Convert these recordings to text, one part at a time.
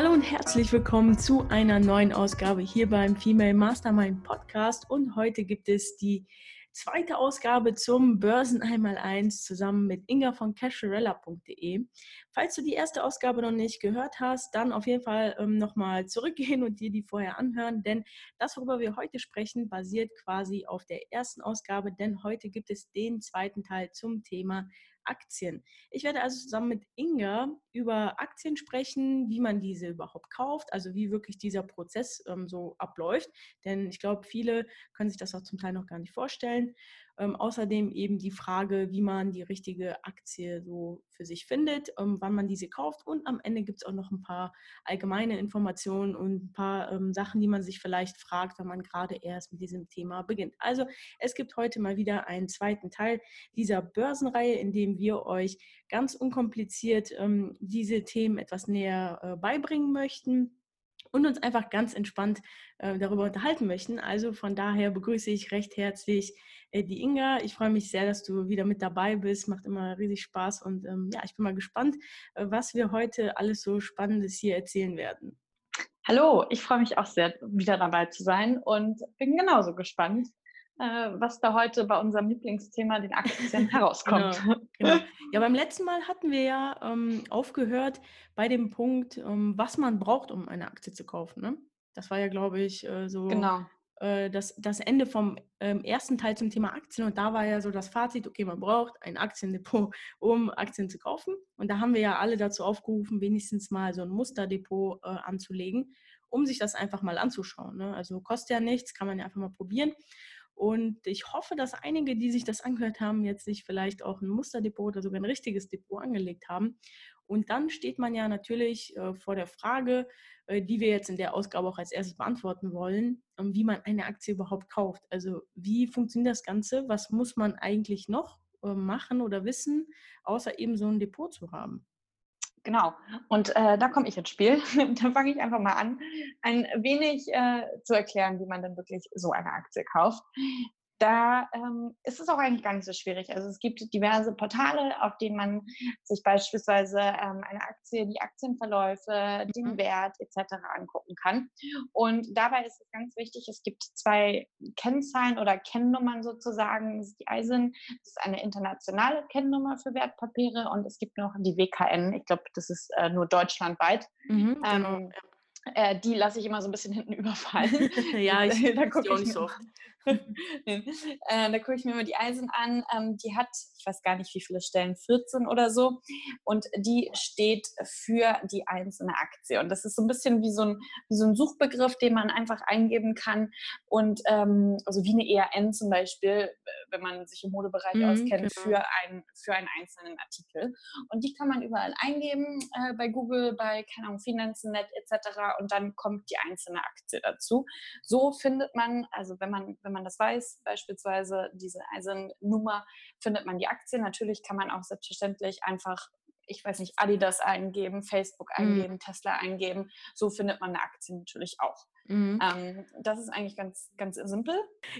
Hallo und herzlich willkommen zu einer neuen Ausgabe hier beim Female Mastermind Podcast. Und heute gibt es die zweite Ausgabe zum Börsen einmal eins zusammen mit Inga von casherella.de. Falls du die erste Ausgabe noch nicht gehört hast, dann auf jeden Fall ähm, nochmal zurückgehen und dir die vorher anhören, denn das, worüber wir heute sprechen, basiert quasi auf der ersten Ausgabe, denn heute gibt es den zweiten Teil zum Thema Aktien. Ich werde also zusammen mit Inga über Aktien sprechen, wie man diese überhaupt kauft, also wie wirklich dieser Prozess ähm, so abläuft. Denn ich glaube, viele können sich das auch zum Teil noch gar nicht vorstellen. Ähm, außerdem eben die Frage, wie man die richtige Aktie so für sich findet, ähm, wann man diese kauft. Und am Ende gibt es auch noch ein paar allgemeine Informationen und ein paar ähm, Sachen, die man sich vielleicht fragt, wenn man gerade erst mit diesem Thema beginnt. Also es gibt heute mal wieder einen zweiten Teil dieser Börsenreihe, in dem wir euch ganz unkompliziert ähm, diese Themen etwas näher äh, beibringen möchten und uns einfach ganz entspannt äh, darüber unterhalten möchten. Also von daher begrüße ich recht herzlich äh, die Inga. Ich freue mich sehr, dass du wieder mit dabei bist. Macht immer riesig Spaß und ähm, ja, ich bin mal gespannt, äh, was wir heute alles so Spannendes hier erzählen werden. Hallo, ich freue mich auch sehr, wieder dabei zu sein und bin genauso gespannt, was da heute bei unserem Lieblingsthema, den Aktien, herauskommt. genau, genau. Ja, beim letzten Mal hatten wir ja ähm, aufgehört bei dem Punkt, ähm, was man braucht, um eine Aktie zu kaufen. Ne? Das war ja, glaube ich, äh, so genau. äh, das, das Ende vom ähm, ersten Teil zum Thema Aktien. Und da war ja so das Fazit, okay, man braucht ein Aktiendepot, um Aktien zu kaufen. Und da haben wir ja alle dazu aufgerufen, wenigstens mal so ein Musterdepot äh, anzulegen, um sich das einfach mal anzuschauen. Ne? Also kostet ja nichts, kann man ja einfach mal probieren. Und ich hoffe, dass einige, die sich das angehört haben, jetzt sich vielleicht auch ein Musterdepot oder sogar ein richtiges Depot angelegt haben. Und dann steht man ja natürlich äh, vor der Frage, äh, die wir jetzt in der Ausgabe auch als erstes beantworten wollen, ähm, wie man eine Aktie überhaupt kauft. Also wie funktioniert das Ganze? Was muss man eigentlich noch äh, machen oder wissen, außer eben so ein Depot zu haben? Genau. Und äh, da komme ich ins Spiel. da fange ich einfach mal an, ein wenig äh, zu erklären, wie man dann wirklich so eine Aktie kauft da ähm, ist es auch eigentlich gar nicht so schwierig. Also es gibt diverse Portale, auf denen man sich beispielsweise ähm, eine Aktie, die Aktienverläufe, den mhm. Wert etc. angucken kann. Und dabei ist es ganz wichtig, es gibt zwei Kennzahlen oder Kennnummern sozusagen. Das ist die EISIN, das ist eine internationale Kennnummer für Wertpapiere und es gibt noch die WKN. Ich glaube, das ist äh, nur deutschlandweit. Mhm, genau. ähm, äh, die lasse ich immer so ein bisschen hinten überfallen. ja, ich da gucke ich so da gucke ich mir mal die Eisen an. Ähm, die hat, ich weiß gar nicht, wie viele Stellen, 14 oder so. Und die steht für die einzelne Aktie. Und das ist so ein bisschen wie so ein, wie so ein Suchbegriff, den man einfach eingeben kann. Und ähm, also wie eine ERN zum Beispiel, wenn man sich im Modebereich mhm, auskennt, genau. für, ein, für einen einzelnen Artikel. Und die kann man überall eingeben, äh, bei Google, bei, keine Ahnung, Finanzen.net etc. Und dann kommt die einzelne Aktie dazu. So findet man, also wenn man, wenn wenn man das weiß, beispielsweise diese Eisennummer, findet man die Aktien. Natürlich kann man auch selbstverständlich einfach ich weiß nicht, Adidas eingeben, Facebook mhm. eingeben, mhm. Tesla eingeben. So findet man eine Aktie natürlich auch. Mhm. Ähm, das ist eigentlich ganz, ganz simpel.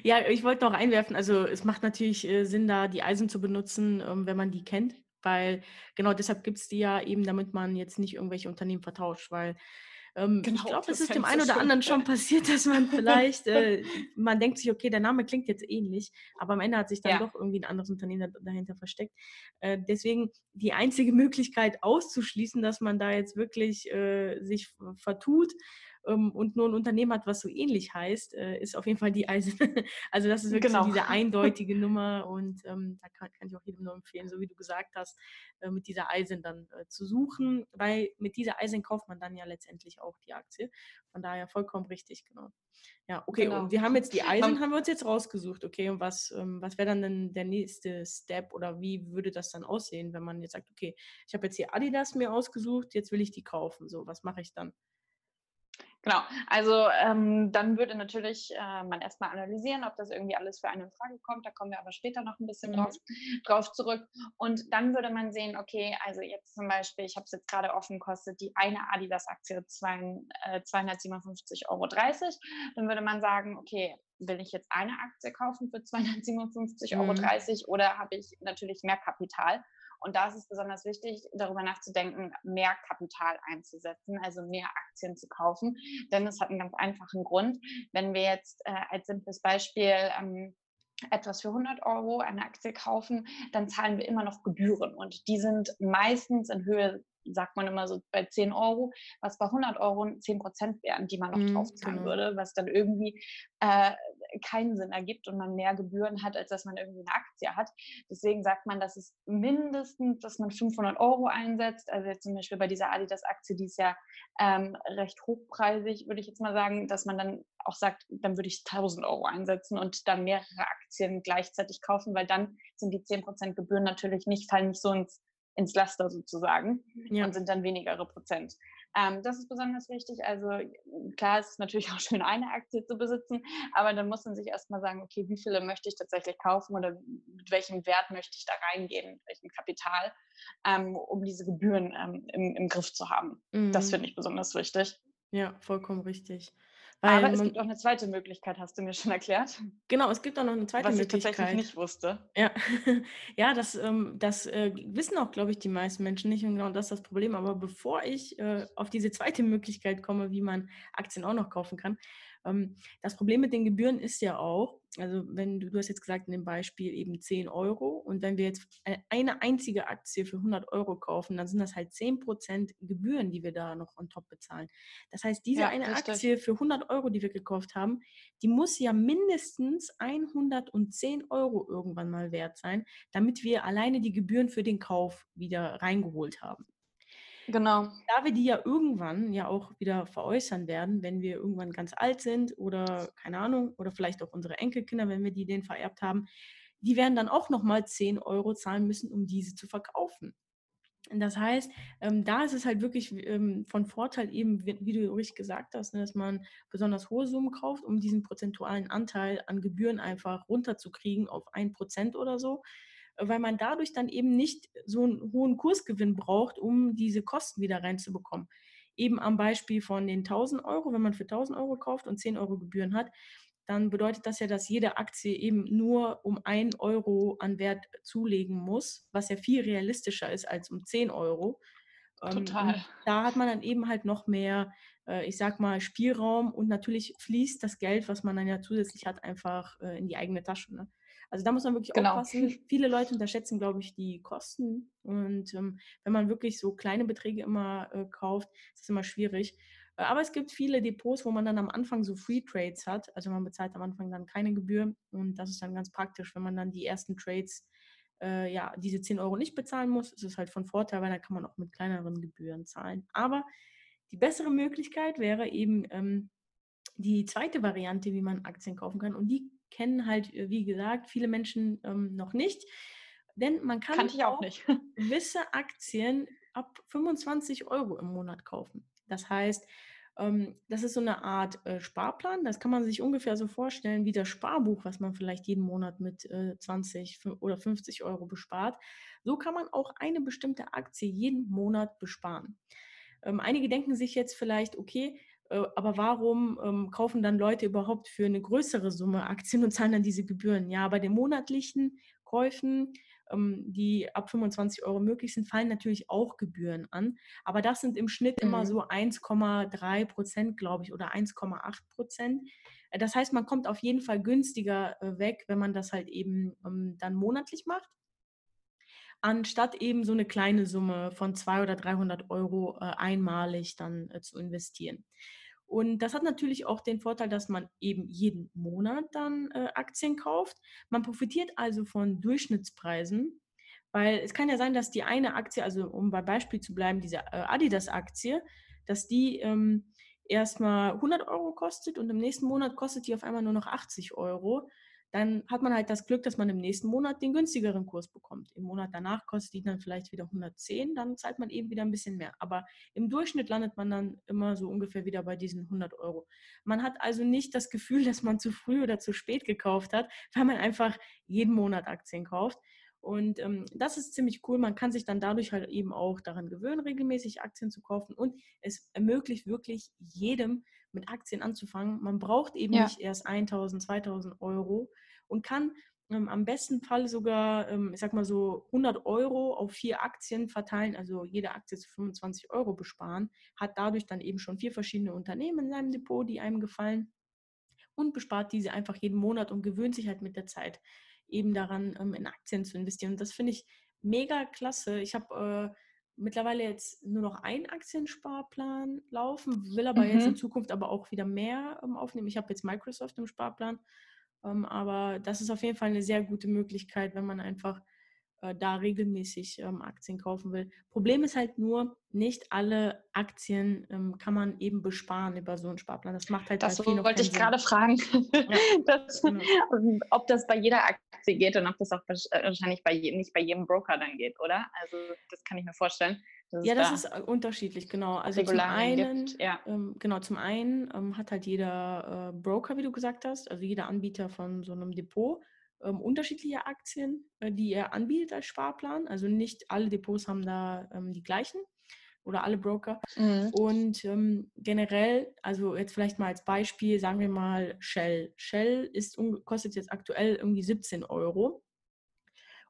Ja, ich wollte noch einwerfen, also es macht natürlich äh, Sinn, da die Eisen zu benutzen, ähm, wenn man die kennt, weil genau deshalb gibt es die ja eben, damit man jetzt nicht irgendwelche Unternehmen vertauscht, weil ähm, genau, ich glaube, es ist dem einen oder anderen schon passiert, dass man vielleicht, äh, man denkt sich, okay, der Name klingt jetzt ähnlich, aber am Ende hat sich dann ja. doch irgendwie ein anderes Unternehmen dahinter versteckt. Äh, deswegen die einzige Möglichkeit auszuschließen, dass man da jetzt wirklich äh, sich vertut, und nur ein Unternehmen hat, was so ähnlich heißt, äh, ist auf jeden Fall die Eisen. also das ist wirklich genau. so diese eindeutige Nummer und ähm, da kann, kann, ich auch jedem nur empfehlen, so wie du gesagt hast, äh, mit dieser Eisen dann äh, zu suchen, weil mit dieser Eisen kauft man dann ja letztendlich auch die Aktie. Von daher vollkommen richtig, genau. Ja, okay, genau. und wir haben jetzt die Eisen, haben wir uns jetzt rausgesucht, okay, und was, ähm, was wäre dann denn der nächste Step oder wie würde das dann aussehen, wenn man jetzt sagt, okay, ich habe jetzt hier Adidas mir ausgesucht, jetzt will ich die kaufen, so, was mache ich dann? Genau, also ähm, dann würde natürlich äh, man erstmal analysieren, ob das irgendwie alles für einen in Frage kommt. Da kommen wir aber später noch ein bisschen mhm. drauf, drauf, zurück. Und dann würde man sehen, okay, also jetzt zum Beispiel, ich habe es jetzt gerade offen, kostet die eine Adidas-Aktie äh, 257,30 Euro. Dann würde man sagen, okay, will ich jetzt eine Aktie kaufen für 257,30 Euro mhm. oder habe ich natürlich mehr Kapital Und da ist es besonders wichtig, darüber nachzudenken, mehr Kapital einzusetzen, also mehr Aktien zu kaufen. Denn es hat einen ganz einfachen Grund. Wenn wir jetzt äh, als simples Beispiel ähm, etwas für 100 Euro eine Aktie kaufen, dann zahlen wir immer noch Gebühren und die sind meistens in Höhe sagt man immer so bei 10 Euro, was bei 100 Euro 10 Prozent wären, die man noch mhm, draufzahlen genau. würde, was dann irgendwie äh, keinen Sinn ergibt und man mehr Gebühren hat, als dass man irgendwie eine Aktie hat. Deswegen sagt man, dass es mindestens, dass man 500 Euro einsetzt. Also jetzt zum Beispiel bei dieser Adidas-Aktie, die ist ja ähm, recht hochpreisig, würde ich jetzt mal sagen, dass man dann auch sagt, dann würde ich 1000 Euro einsetzen und dann mehrere Aktien gleichzeitig kaufen, weil dann sind die 10% Gebühren natürlich nicht, fallen nicht so ins ins Laster sozusagen ja. und sind dann wenigere Prozent. Ähm, das ist besonders wichtig. Also klar ist es natürlich auch schön, eine Aktie zu besitzen, aber dann muss man sich erstmal sagen, okay, wie viele möchte ich tatsächlich kaufen oder mit welchem Wert möchte ich da reingehen, mit welchem Kapital, ähm, um diese Gebühren ähm, im, im, Griff zu haben. Mhm. Das finde ich besonders wichtig. Ja, vollkommen richtig. Weil Aber es gibt auch eine zweite Möglichkeit, hast du mir schon erklärt. Genau, es gibt auch noch eine zweite Was Möglichkeit. Was ich tatsächlich nicht wusste. Ja, ja das, ähm, das äh, wissen auch, glaube ich, die meisten Menschen nicht. Und genau das ist das Problem. Aber bevor ich äh, auf diese zweite Möglichkeit komme, wie man Aktien auch noch kaufen kann, ähm, das Problem mit den Gebühren ist ja auch, also wenn du, du hast jetzt gesagt in dem Beispiel eben 10 Euro und wenn wir jetzt eine einzige Aktie für 100 Euro kaufen, dann sind das halt 10% Gebühren, die wir da noch on top bezahlen. Das heißt, diese ja, eine richtig. Aktie für 100 Euro, die wir gekauft haben, die muss ja mindestens 110 Euro irgendwann mal wert sein, damit wir alleine die Gebühren für den Kauf wieder reingeholt haben. Genau. Da wir die ja irgendwann ja auch wieder veräußern werden, wenn wir irgendwann ganz alt sind oder keine Ahnung, oder vielleicht auch unsere Enkelkinder, wenn wir die denen vererbt haben, die werden dann auch nochmal 10 Euro zahlen müssen, um diese zu verkaufen. Das heißt, ähm, da ist es halt wirklich ähm, von Vorteil eben, wie, wie, du richtig gesagt hast, ne, dass man besonders hohe Summen kauft, um diesen prozentualen Anteil an Gebühren einfach runterzukriegen auf ein Prozent oder so weil man dadurch dann eben nicht so einen hohen Kursgewinn braucht, um diese Kosten wieder reinzubekommen. Eben am Beispiel von den 1000 Euro, wenn man für 1000 Euro kauft und 10 Euro Gebühren hat, dann bedeutet das ja, dass jede Aktie eben nur um 1 Euro an Wert zulegen muss, was ja viel realistischer ist als um 10 Euro. Ähm, Total. Und da hat man dann eben halt noch mehr, äh, ich sag mal, Spielraum und natürlich fließt das Geld, was man dann ja zusätzlich hat, einfach äh, in die eigene Tasche. Ne? Also da muss man wirklich genau. aufpassen. Viele Leute unterschätzen, glaube ich, die Kosten. Und ähm, wenn man wirklich so kleine Beträge immer äh, kauft, ist es immer schwierig. Äh, aber es gibt viele Depots, wo man dann am Anfang so Free Trades hat. Also man bezahlt am Anfang dann keine Gebühr. Und das ist dann ganz praktisch, wenn man dann die ersten Trades, äh, ja, diese 10 Euro nicht bezahlen muss. ist Es halt von Vorteil, weil dann kann man auch mit kleineren Gebühren zahlen. Aber die bessere Möglichkeit wäre eben ähm, die zweite Variante, wie man Aktien kaufen kann. Und die kennen halt, äh, wie gesagt, viele Menschen ähm, noch nicht. Denn man kann auch, auch nicht. gewisse Aktien ab 25 Euro im Monat kaufen. Das heißt, ähm, das ist so eine Art äh, Sparplan. Das kann man sich ungefähr so vorstellen wie das Sparbuch, was man vielleicht jeden Monat mit äh, 20 oder 50 Euro bespart. So kann man auch eine bestimmte Aktie jeden Monat besparen. Ähm, einige denken sich jetzt vielleicht, okay, äh, aber warum ähm, kaufen dann Leute überhaupt für eine größere Summe Aktien und zahlen dann diese Gebühren? Ja, bei den monatlichen Käufen, ähm, die ab 25 Euro möglich sind, fallen natürlich auch Gebühren an. Aber das sind im Schnitt mhm. immer so 1,3 Prozent, glaube ich, oder 1,8 Prozent. Äh, das heißt, man kommt auf jeden Fall günstiger äh, weg, wenn man das halt eben ähm, dann monatlich macht anstatt eben so eine kleine Summe von 200 oder 300 Euro äh, einmalig dann äh, zu investieren. Und das hat natürlich auch den Vorteil, dass man eben jeden Monat dann äh, Aktien kauft. Man profitiert also von Durchschnittspreisen, weil es kann ja sein, dass die eine Aktie, also um bei Beispiel zu bleiben, diese äh, Adidas-Aktie, dass die ähm, erstmal 100 Euro kostet und im nächsten Monat kostet die auf einmal nur noch 80 Euro dann hat man halt das Glück, dass man im nächsten Monat den günstigeren Kurs bekommt. Im Monat danach kostet die dann vielleicht wieder 110, dann zahlt man eben wieder ein bisschen mehr. Aber im Durchschnitt landet man dann immer so ungefähr wieder bei diesen 100 Euro. Man hat also nicht das Gefühl, dass man zu früh oder zu spät gekauft hat, weil man einfach jeden Monat Aktien kauft. Und ähm, das ist ziemlich cool. Man kann sich dann dadurch halt eben auch daran gewöhnen, regelmäßig Aktien zu kaufen. Und es ermöglicht wirklich jedem, mit Aktien anzufangen. Man braucht eben ja. nicht erst 1000, 2000 Euro und kann ähm, am besten Fall sogar, ähm, ich sag mal so 100 Euro auf vier Aktien verteilen, also jede Aktie zu 25 Euro besparen, hat dadurch dann eben schon vier verschiedene Unternehmen in seinem Depot, die einem gefallen und bespart diese einfach jeden Monat und gewöhnt sich halt mit der Zeit eben daran, ähm, in Aktien zu investieren. Und das finde ich mega klasse. Ich habe äh, mittlerweile jetzt nur noch einen Aktiensparplan laufen, will aber mhm. jetzt in Zukunft aber auch wieder mehr ähm, aufnehmen. Ich habe jetzt Microsoft im Sparplan ähm, aber das ist auf jeden Fall eine sehr gute Möglichkeit, wenn man einfach äh, da regelmäßig ähm, Aktien kaufen will. Problem ist halt nur, nicht alle Aktien ähm, kann man eben besparen über so einen Sparplan. Das macht halt Das wollte ich gerade fragen, ja. das, genau. ob das bei jeder Aktie geht und ob das auch äh, wahrscheinlich bei nicht bei jedem Broker dann geht, oder? Also das kann ich mir vorstellen. Ja, das da ist äh, unterschiedlich, genau. Also zum einen, ja. ähm, genau, zum einen ähm, hat halt jeder äh, Broker, wie du gesagt hast, also jeder Anbieter von so einem Depot, ähm, unterschiedliche Aktien, äh, die er anbietet als Sparplan. Also nicht alle Depots haben da ähm, die gleichen oder alle Broker. Mhm. Und ähm, generell, also jetzt vielleicht mal als Beispiel, sagen wir mal Shell. Shell ist, kostet jetzt aktuell irgendwie 17 Euro.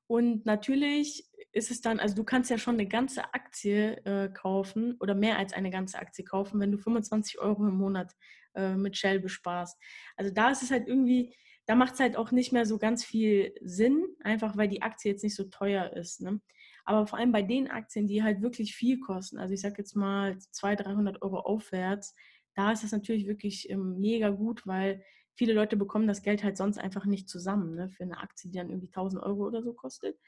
Und natürlich ist es dann, also du kannst ja schon eine ganze Aktie äh, kaufen oder mehr als eine ganze Aktie kaufen, wenn du 25 Euro im Monat äh, mit Shell besparst. Also da ist es halt irgendwie, da macht es halt auch nicht mehr so ganz viel Sinn, einfach weil die Aktie jetzt nicht so teuer ist. Ne? Aber vor allem bei den Aktien, die halt wirklich viel kosten, also ich sage jetzt mal 200, 300 Euro aufwärts, da ist es natürlich wirklich ähm, mega gut, weil viele Leute bekommen das Geld halt sonst einfach nicht zusammen ne, für eine Aktie, die dann irgendwie 1000 Euro oder so kostet.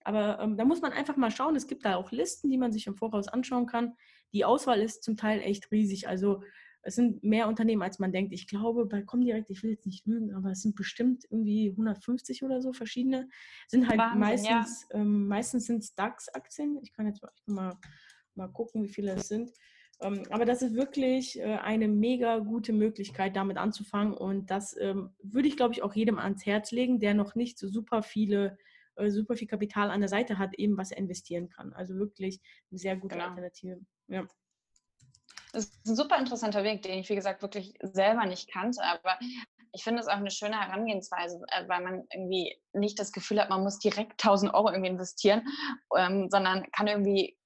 Aber ähm, da muss man einfach mal schauen. Es gibt da auch Listen, die man sich im Voraus anschauen kann. Die Auswahl ist zum Teil echt riesig. Also es sind mehr Unternehmen, als man denkt. Ich glaube, bei Comdirect, ich will jetzt nicht lügen, aber es sind bestimmt irgendwie 150 oder so verschiedene. Sind halt Wahnsinn, meistens, ja. ähm, meistens sind es DAX-Aktien. Ich kann jetzt mal, mal gucken, wie viele es sind. Ähm, aber das ist wirklich äh, eine mega gute Möglichkeit, damit anzufangen. Und das ähm, würde ich, glaube ich, auch jedem ans Herz legen, der noch nicht so super viele, äh, super viel Kapital an der Seite hat, eben was er investieren kann. Also wirklich eine sehr gute genau. Alternative. Ja. Das ist ein super interessanter Weg, den ich, wie gesagt, wirklich selber nicht kannte. Aber ich finde es auch eine schöne Herangehensweise, äh, weil man irgendwie nicht das Gefühl hat, man muss direkt 1000 Euro irgendwie investieren, ähm, sondern kann irgendwie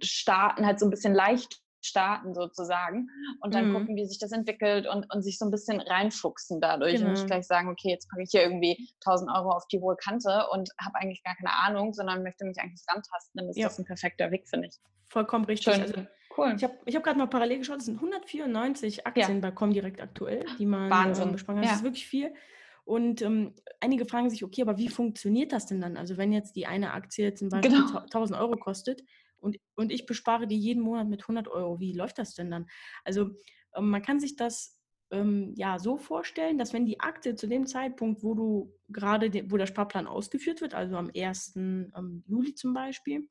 starten, halt so ein bisschen leicht starten sozusagen und dann mhm. gucken, wie sich das entwickelt und, und sich so ein bisschen reinfuchsen dadurch genau. und nicht gleich sagen, okay, jetzt packe ich hier irgendwie 1000 Euro auf die hohe Kante und habe eigentlich gar keine Ahnung, sondern möchte mich eigentlich rantasten, dann ist ja. das ein perfekter Weg, finde ich. Vollkommen richtig. Schön. Also, cool. Ich habe ich hab gerade mal parallel geschaut, es sind 194 Aktien ja. bei Comdirect aktuell, die man Wahnsinn. Ähm, besprochen hat. Das ja. ist wirklich viel. Und ähm, einige fragen sich, okay, aber wie funktioniert das denn dann? Also wenn jetzt die eine Aktie zum Beispiel genau. 1000 Euro kostet, und, und ich bespare die jeden Monat mit 100 Euro. Wie läuft das denn dann? Also ähm, man kann sich das ähm, ja so vorstellen, dass wenn die Aktie zu dem Zeitpunkt, wo du gerade, wo der Sparplan ausgeführt wird, also am 1. Ähm, Juli zum Beispiel,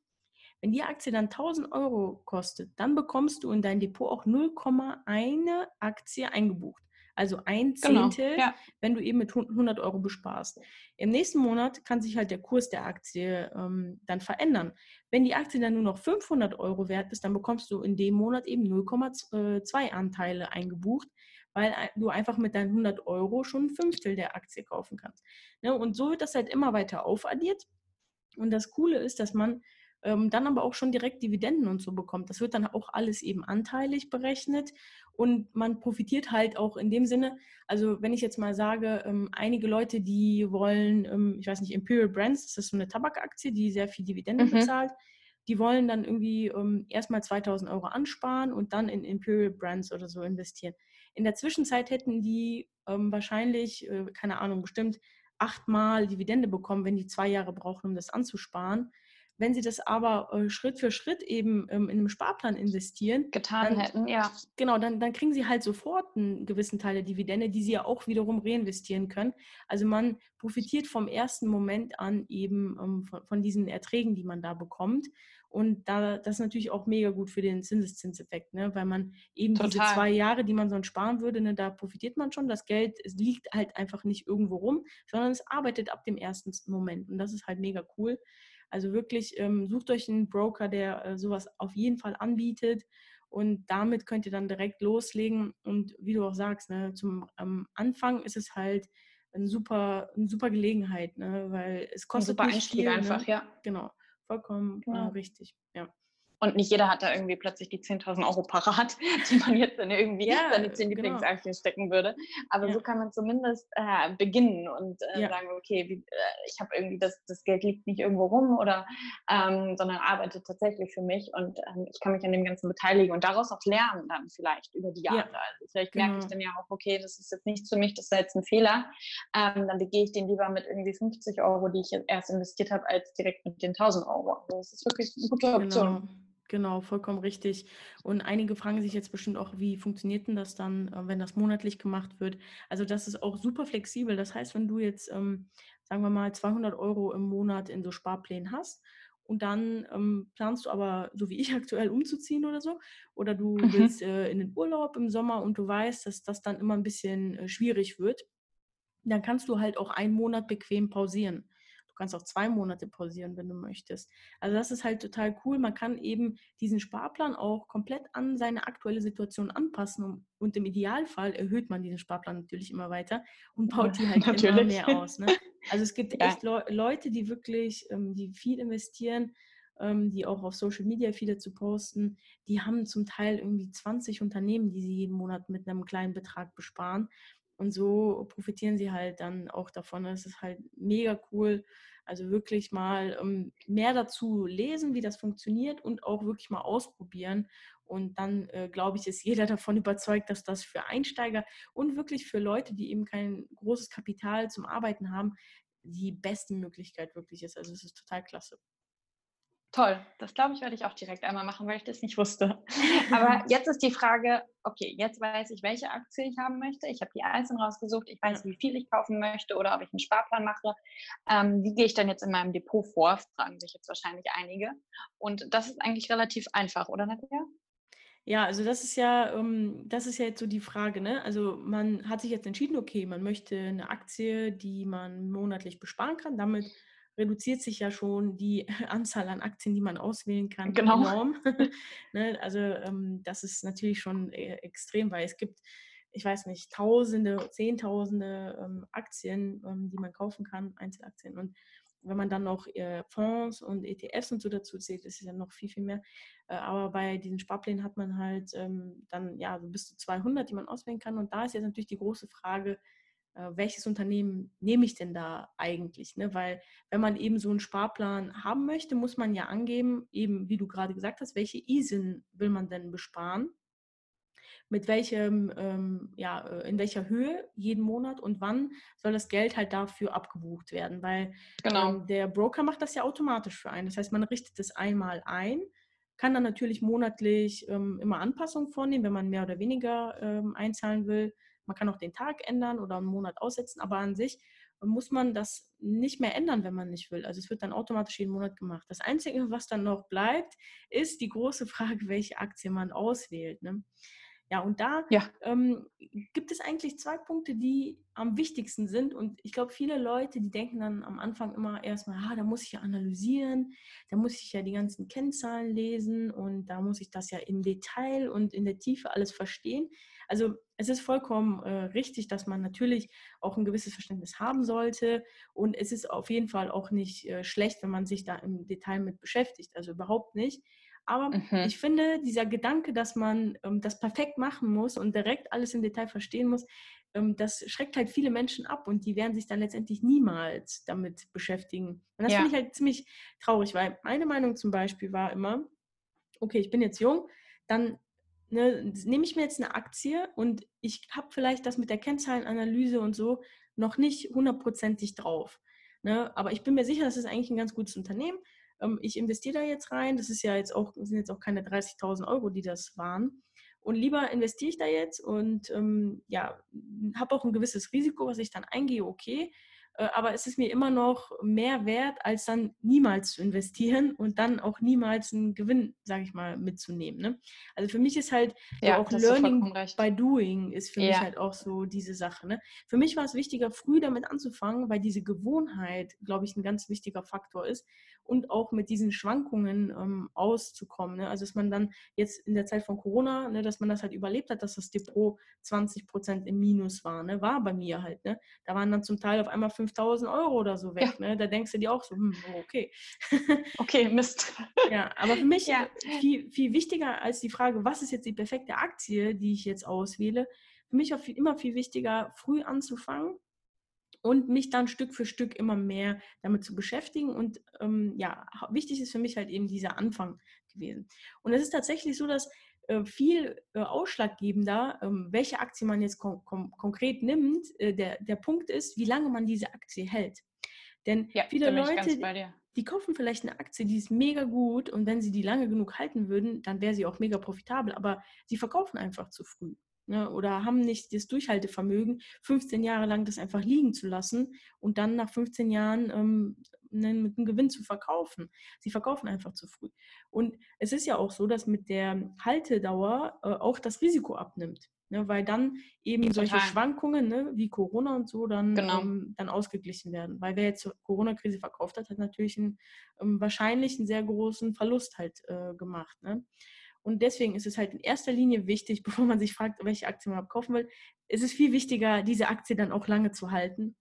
wenn die Aktie dann 1000 Euro kostet, dann bekommst du in dein Depot auch 0,1 Aktie eingebucht. Also ein genau, Zehntel, genau, ja. wenn du eben mit 100 Euro besparst. Im nächsten Monat kann sich halt der Kurs der Aktie ähm, dann verändern. Wenn die Aktie dann nur noch 500 Euro wert ist, dann bekommst du in dem Monat eben 0,2 Anteile eingebucht, weil du einfach mit deinen 100 Euro schon ein Fünftel der Aktie kaufen kannst. Ne? Und so wird das halt immer weiter aufaddiert. Und das Coole ist, dass man ähm, dann aber auch schon direkt Dividenden und so bekommt. Das wird dann auch alles eben anteilig berechnet und man profitiert halt auch in dem Sinne, also wenn ich jetzt mal sage, ähm, einige Leute, die wollen, ähm, ich weiß nicht, Imperial Brands, das ist so eine Tabakaktie, die sehr viel Dividende mhm. bezahlt, die wollen dann irgendwie ähm, erstmal 2000 Euro ansparen und dann in Imperial Brands oder so investieren. In der Zwischenzeit hätten die ähm, wahrscheinlich, äh, keine Ahnung, bestimmt achtmal Dividende bekommen, wenn die zwei Jahre brauchen, um das anzusparen. Wenn sie das aber äh, Schritt für Schritt eben ähm, in einem Sparplan investieren, getan dann, hätten, ja. Genau, dann, dann kriegen sie halt sofort einen gewissen Teil der Dividende, die sie ja auch wiederum reinvestieren können. Also man profitiert vom ersten Moment an eben ähm, von, von, diesen Erträgen, die man da bekommt. Und da, das ist natürlich auch mega gut für den Zinseszinseffekt, ne? weil man eben Total. diese zwei Jahre, die man sonst sparen würde, ne, da profitiert man schon. Das Geld es liegt halt einfach nicht irgendwo rum, sondern es arbeitet ab dem ersten Moment. Und das ist halt mega cool. Also wirklich ähm, sucht euch einen Broker, der äh, sowas auf jeden Fall anbietet und damit könnt ihr dann direkt loslegen. Und wie du auch sagst, ne, zum ähm, Anfang ist es halt eine super, eine super Gelegenheit, ne? weil es kostet ein super Einstieg viel, einfach, ne? ja. Genau, vollkommen genau. Äh, richtig, ja. Und nicht jeder hat da irgendwie plötzlich die 10.000 Euro parat, die man jetzt in irgendwie ja, seine 10 genau. Lieblingsaktien stecken würde. Aber ja. so kann man zumindest äh, beginnen und äh, ja. sagen, okay, wie, äh, ich habe irgendwie das, das Geld liegt nicht irgendwo rum oder ähm, sondern arbeitet tatsächlich für mich und ähm, ich kann mich an dem Ganzen beteiligen und daraus auch lernen dann vielleicht über die Jahre. Also vielleicht genau. merke ich dann ja auch, okay, das ist jetzt nichts für mich, das ist jetzt ein Fehler. Ähm, dann gehe ich den lieber mit irgendwie 50 Euro, die ich erst investiert habe, als direkt mit den 1000 Euro. Also das ist wirklich eine gute Option. Genau. Genau, vollkommen richtig. Und einige fragen sich jetzt bestimmt auch, wie funktioniert denn das dann, äh, wenn das monatlich gemacht wird? Also das ist auch super flexibel. Das heißt, wenn du jetzt, ähm, sagen wir mal, 200 Euro im Monat in so Sparplänen hast und dann ähm, planst du aber, so wie ich aktuell, umzuziehen oder so, oder du mhm. willst äh, in den Urlaub im Sommer und du weißt, dass das dann immer ein bisschen äh, schwierig wird, dann kannst du halt auch einen Monat bequem pausieren kannst auch zwei Monate pausieren, wenn du möchtest. Also das ist halt total cool. Man kann eben diesen Sparplan auch komplett an seine aktuelle Situation anpassen und im Idealfall erhöht man diesen Sparplan natürlich immer weiter und baut die halt natürlich. immer mehr aus. Ne? Also es gibt ja. echt Le Leute, die wirklich, ähm, die viel investieren, ähm, die auch auf Social Media viel dazu posten, die haben zum Teil irgendwie 20 Unternehmen, die sie jeden Monat mit einem kleinen Betrag besparen. Und so profitieren sie halt dann auch davon. Es ist halt mega cool. Also wirklich mal ähm, mehr dazu lesen, wie das funktioniert und auch wirklich mal ausprobieren. Und dann, äh, glaube ich, ist jeder davon überzeugt, dass das für Einsteiger und wirklich für Leute, die eben kein großes Kapital zum Arbeiten haben, die beste Möglichkeit wirklich ist. Also es ist total klasse. Toll, das glaube ich, werde ich auch direkt einmal machen, weil ich das nicht wusste. Aber jetzt ist die Frage, okay, jetzt weiß ich, welche Aktie ich haben möchte. Ich habe die einzeln rausgesucht, ich weiß, wie viel ich kaufen möchte oder ob ich einen Sparplan mache. Ähm, wie gehe ich dann jetzt in meinem Depot vor, fragen sich jetzt wahrscheinlich einige. Und das ist eigentlich relativ einfach, oder Nadja? Ja, also das ist ja, ähm, das ist ja jetzt so die Frage, ne? Also man hat sich jetzt entschieden, okay, man möchte eine Aktie, die man monatlich besparen kann. Damit reduziert sich ja schon die Anzahl an Aktien, die man auswählen kann, genau. enorm. ne? Also ähm, das ist natürlich schon äh, extrem, weil es gibt, ich weiß nicht, Tausende, Zehntausende ähm, Aktien, ähm, die man kaufen kann, Einzelaktien. Und wenn man dann noch äh, Fonds und ETFs und so dazu zählt, ist es ja noch viel, viel mehr. Äh, aber bei diesen Sparplänen hat man halt ähm, dann ja so bis zu 200, die man auswählen kann. Und da ist jetzt natürlich die große Frage, äh, welches Unternehmen nehme ich denn da eigentlich? Ne? Weil wenn man eben so einen Sparplan haben möchte, muss man ja angeben, eben wie du gerade gesagt hast, welche ISIN will man denn besparen? Mit welchem, ähm, ja, äh, in welcher Höhe jeden Monat und wann soll das Geld halt dafür abgebucht werden? Weil genau. ähm, der Broker macht das ja automatisch für einen. Das heißt, man richtet es einmal ein, kann dann natürlich monatlich ähm, immer Anpassungen vornehmen, wenn man mehr oder weniger ähm, einzahlen will. Man kann auch den Tag ändern oder einen Monat aussetzen, aber an sich muss man das nicht mehr ändern, wenn man nicht will. Also es wird dann automatisch jeden Monat gemacht. Das Einzige, was dann noch bleibt, ist die große Frage, welche Aktie man auswählt. Ne? Ja, und da ja. Ähm, gibt es eigentlich zwei Punkte, die am wichtigsten sind. Und ich glaube, viele Leute, die denken dann am Anfang immer erstmal, ah, da muss ich ja analysieren, da muss ich ja die ganzen Kennzahlen lesen und da muss ich das ja im Detail und in der Tiefe alles verstehen. Also es ist vollkommen äh, richtig, dass man natürlich auch ein gewisses Verständnis haben sollte. Und es ist auf jeden Fall auch nicht äh, schlecht, wenn man sich da im Detail mit beschäftigt. Also überhaupt nicht. Aber mhm. ich finde, dieser Gedanke, dass man ähm, das perfekt machen muss und direkt alles im Detail verstehen muss, ähm, das schreckt halt viele Menschen ab und die werden sich dann letztendlich niemals damit beschäftigen. Und das ja. finde ich halt ziemlich traurig, weil meine Meinung zum Beispiel war immer, okay, ich bin jetzt jung, dann ne, nehme ich mir jetzt eine Aktie und ich habe vielleicht das mit der Kennzahlenanalyse und so noch nicht hundertprozentig drauf. Ne? Aber ich bin mir sicher, das ist eigentlich ein ganz gutes Unternehmen ähm, ich investiere da jetzt rein, das ist ja jetzt auch, sind jetzt auch keine 30.000 Euro, die das waren. Und lieber investiere ich da jetzt und ähm, ja, habe auch ein gewisses Risiko, was ich dann eingehe, okay. Äh, aber es ist mir immer noch mehr wert, als dann niemals zu investieren und dann auch niemals einen Gewinn, sage ich mal, mitzunehmen. Ne? Also für mich ist halt ja, auch Learning by Doing ist für ja. mich halt auch so diese Sache. Ne? Für mich war es wichtiger, früh damit anzufangen, weil diese Gewohnheit, glaube ich, ein ganz wichtiger Faktor ist und auch mit diesen Schwankungen ähm, auszukommen. Ne? Also dass man dann jetzt in der Zeit von Corona, ne, dass man das halt überlebt hat, dass das Depot 20 Prozent im Minus war. Ne? War bei mir halt. Ne? Da waren dann zum Teil auf einmal 5000 Euro oder so weg. Ja. Ne? Da denkst du dir auch so, hm, oh, okay. okay, Mist. ja, aber für mich ja. viel, viel wichtiger als die Frage, was ist jetzt die perfekte Aktie, die ich jetzt auswähle, für mich auch viel, immer viel wichtiger, früh anzufangen und mich dann Stück für Stück immer mehr damit zu beschäftigen. Und ähm, ja, wichtig ist für mich halt eben dieser Anfang gewesen. Und es ist tatsächlich so, dass äh, viel äh, ausschlaggebender, ähm, welche Aktie man jetzt kon kon konkret nimmt, äh, der, der Punkt ist, wie lange man diese Aktie hält. Denn ja, viele Leute, die kaufen vielleicht eine Aktie, die ist mega gut und wenn sie die lange genug halten würden, dann wäre sie auch mega profitabel, aber sie verkaufen einfach zu früh ne, oder haben nicht das Durchhaltevermögen, 15 Jahre lang das einfach liegen zu lassen und dann nach 15 Jahren ähm, ne, mit einem Gewinn zu verkaufen. Sie verkaufen einfach zu früh. Und es ist ja auch so, dass mit der Haltedauer äh, auch das Risiko abnimmt. Ne, weil dann eben Total. solche Schwankungen ne, wie Corona und so dann, genau. ähm, dann ausgeglichen werden. Weil wer jetzt zur Corona-Krise verkauft hat, hat natürlich einen, ähm, wahrscheinlich einen sehr großen Verlust halt äh, gemacht. Ne? Und deswegen ist es halt in erster Linie wichtig, bevor man sich fragt, welche Aktie man kaufen will, ist es viel wichtiger, diese Aktie dann auch lange zu halten.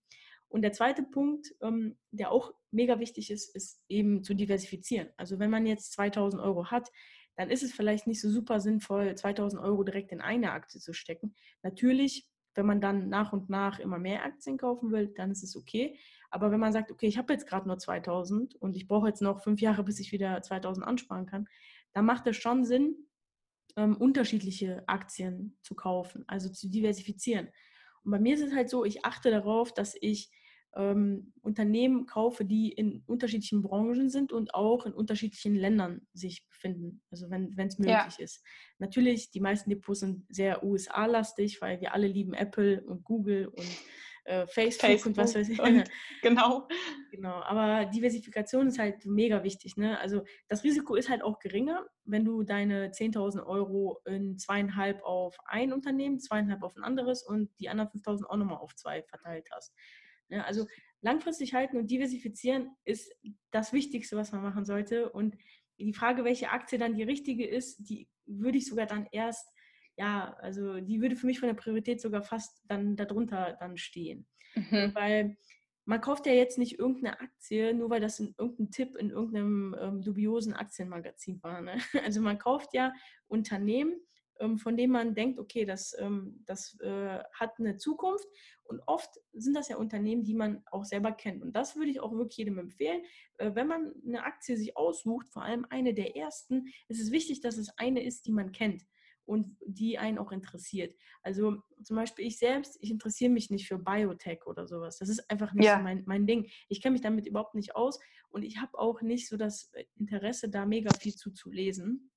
Und der zweite Punkt, ähm, der auch mega wichtig ist, ist eben zu diversifizieren. Also wenn man jetzt 2000 Euro hat, dann ist es vielleicht nicht so super sinnvoll, 2000 Euro direkt in eine Aktie zu stecken. Natürlich, wenn man dann nach und nach immer mehr Aktien kaufen will, dann ist es okay. Aber wenn man sagt, okay, ich habe jetzt gerade nur 2000 und ich brauche jetzt noch fünf Jahre, bis ich wieder 2000 ansparen kann, dann macht es schon Sinn, ähm, unterschiedliche Aktien zu kaufen, also zu diversifizieren. Und bei mir ist es halt so, ich achte darauf, dass ich ähm, Unternehmen kaufe, die in unterschiedlichen Branchen sind und auch in unterschiedlichen Ländern sich befinden, also wenn es möglich ja. ist. Natürlich, die meisten Depots sind sehr USA-lastig, weil wir alle lieben Apple und Google und äh, Facebook, Facebook, und was weiß ich. Und, genau. Genau, aber Diversifikation ist halt mega wichtig. Ne? Also das Risiko ist halt auch geringer, wenn du deine 10.000 Euro in zweieinhalb auf ein Unternehmen, zweieinhalb auf ein anderes und die anderen 5.000 auch nochmal auf zwei verteilt hast. Ne? Also langfristig halten und diversifizieren ist das Wichtigste, was man machen sollte. Und die Frage, welche Aktie dann die richtige ist, die würde ich sogar dann erst ja, also die würde für mich von der Priorität sogar fast dann darunter dann stehen. Mhm. Weil man kauft ja jetzt nicht irgendeine Aktie, nur weil das in irgendein Tipp in irgendeinem ähm, dubiosen Aktienmagazin war. Ne? Also man kauft ja Unternehmen, ähm, von denen man denkt, okay, das, ähm, das äh, hat eine Zukunft. Und oft sind das ja Unternehmen, die man auch selber kennt. Und das würde ich auch wirklich jedem empfehlen. Äh, wenn man eine Aktie sich aussucht, vor allem eine der ersten, ist es wichtig, dass es eine ist, die man kennt und die einen auch interessiert. Also zum Beispiel ich selbst, ich interessiere mich nicht für Biotech oder sowas. Das ist einfach nicht ja. mein, mein Ding. Ich kenne mich damit überhaupt nicht aus und ich habe auch nicht so das Interesse, da mega viel zu, zu lesen.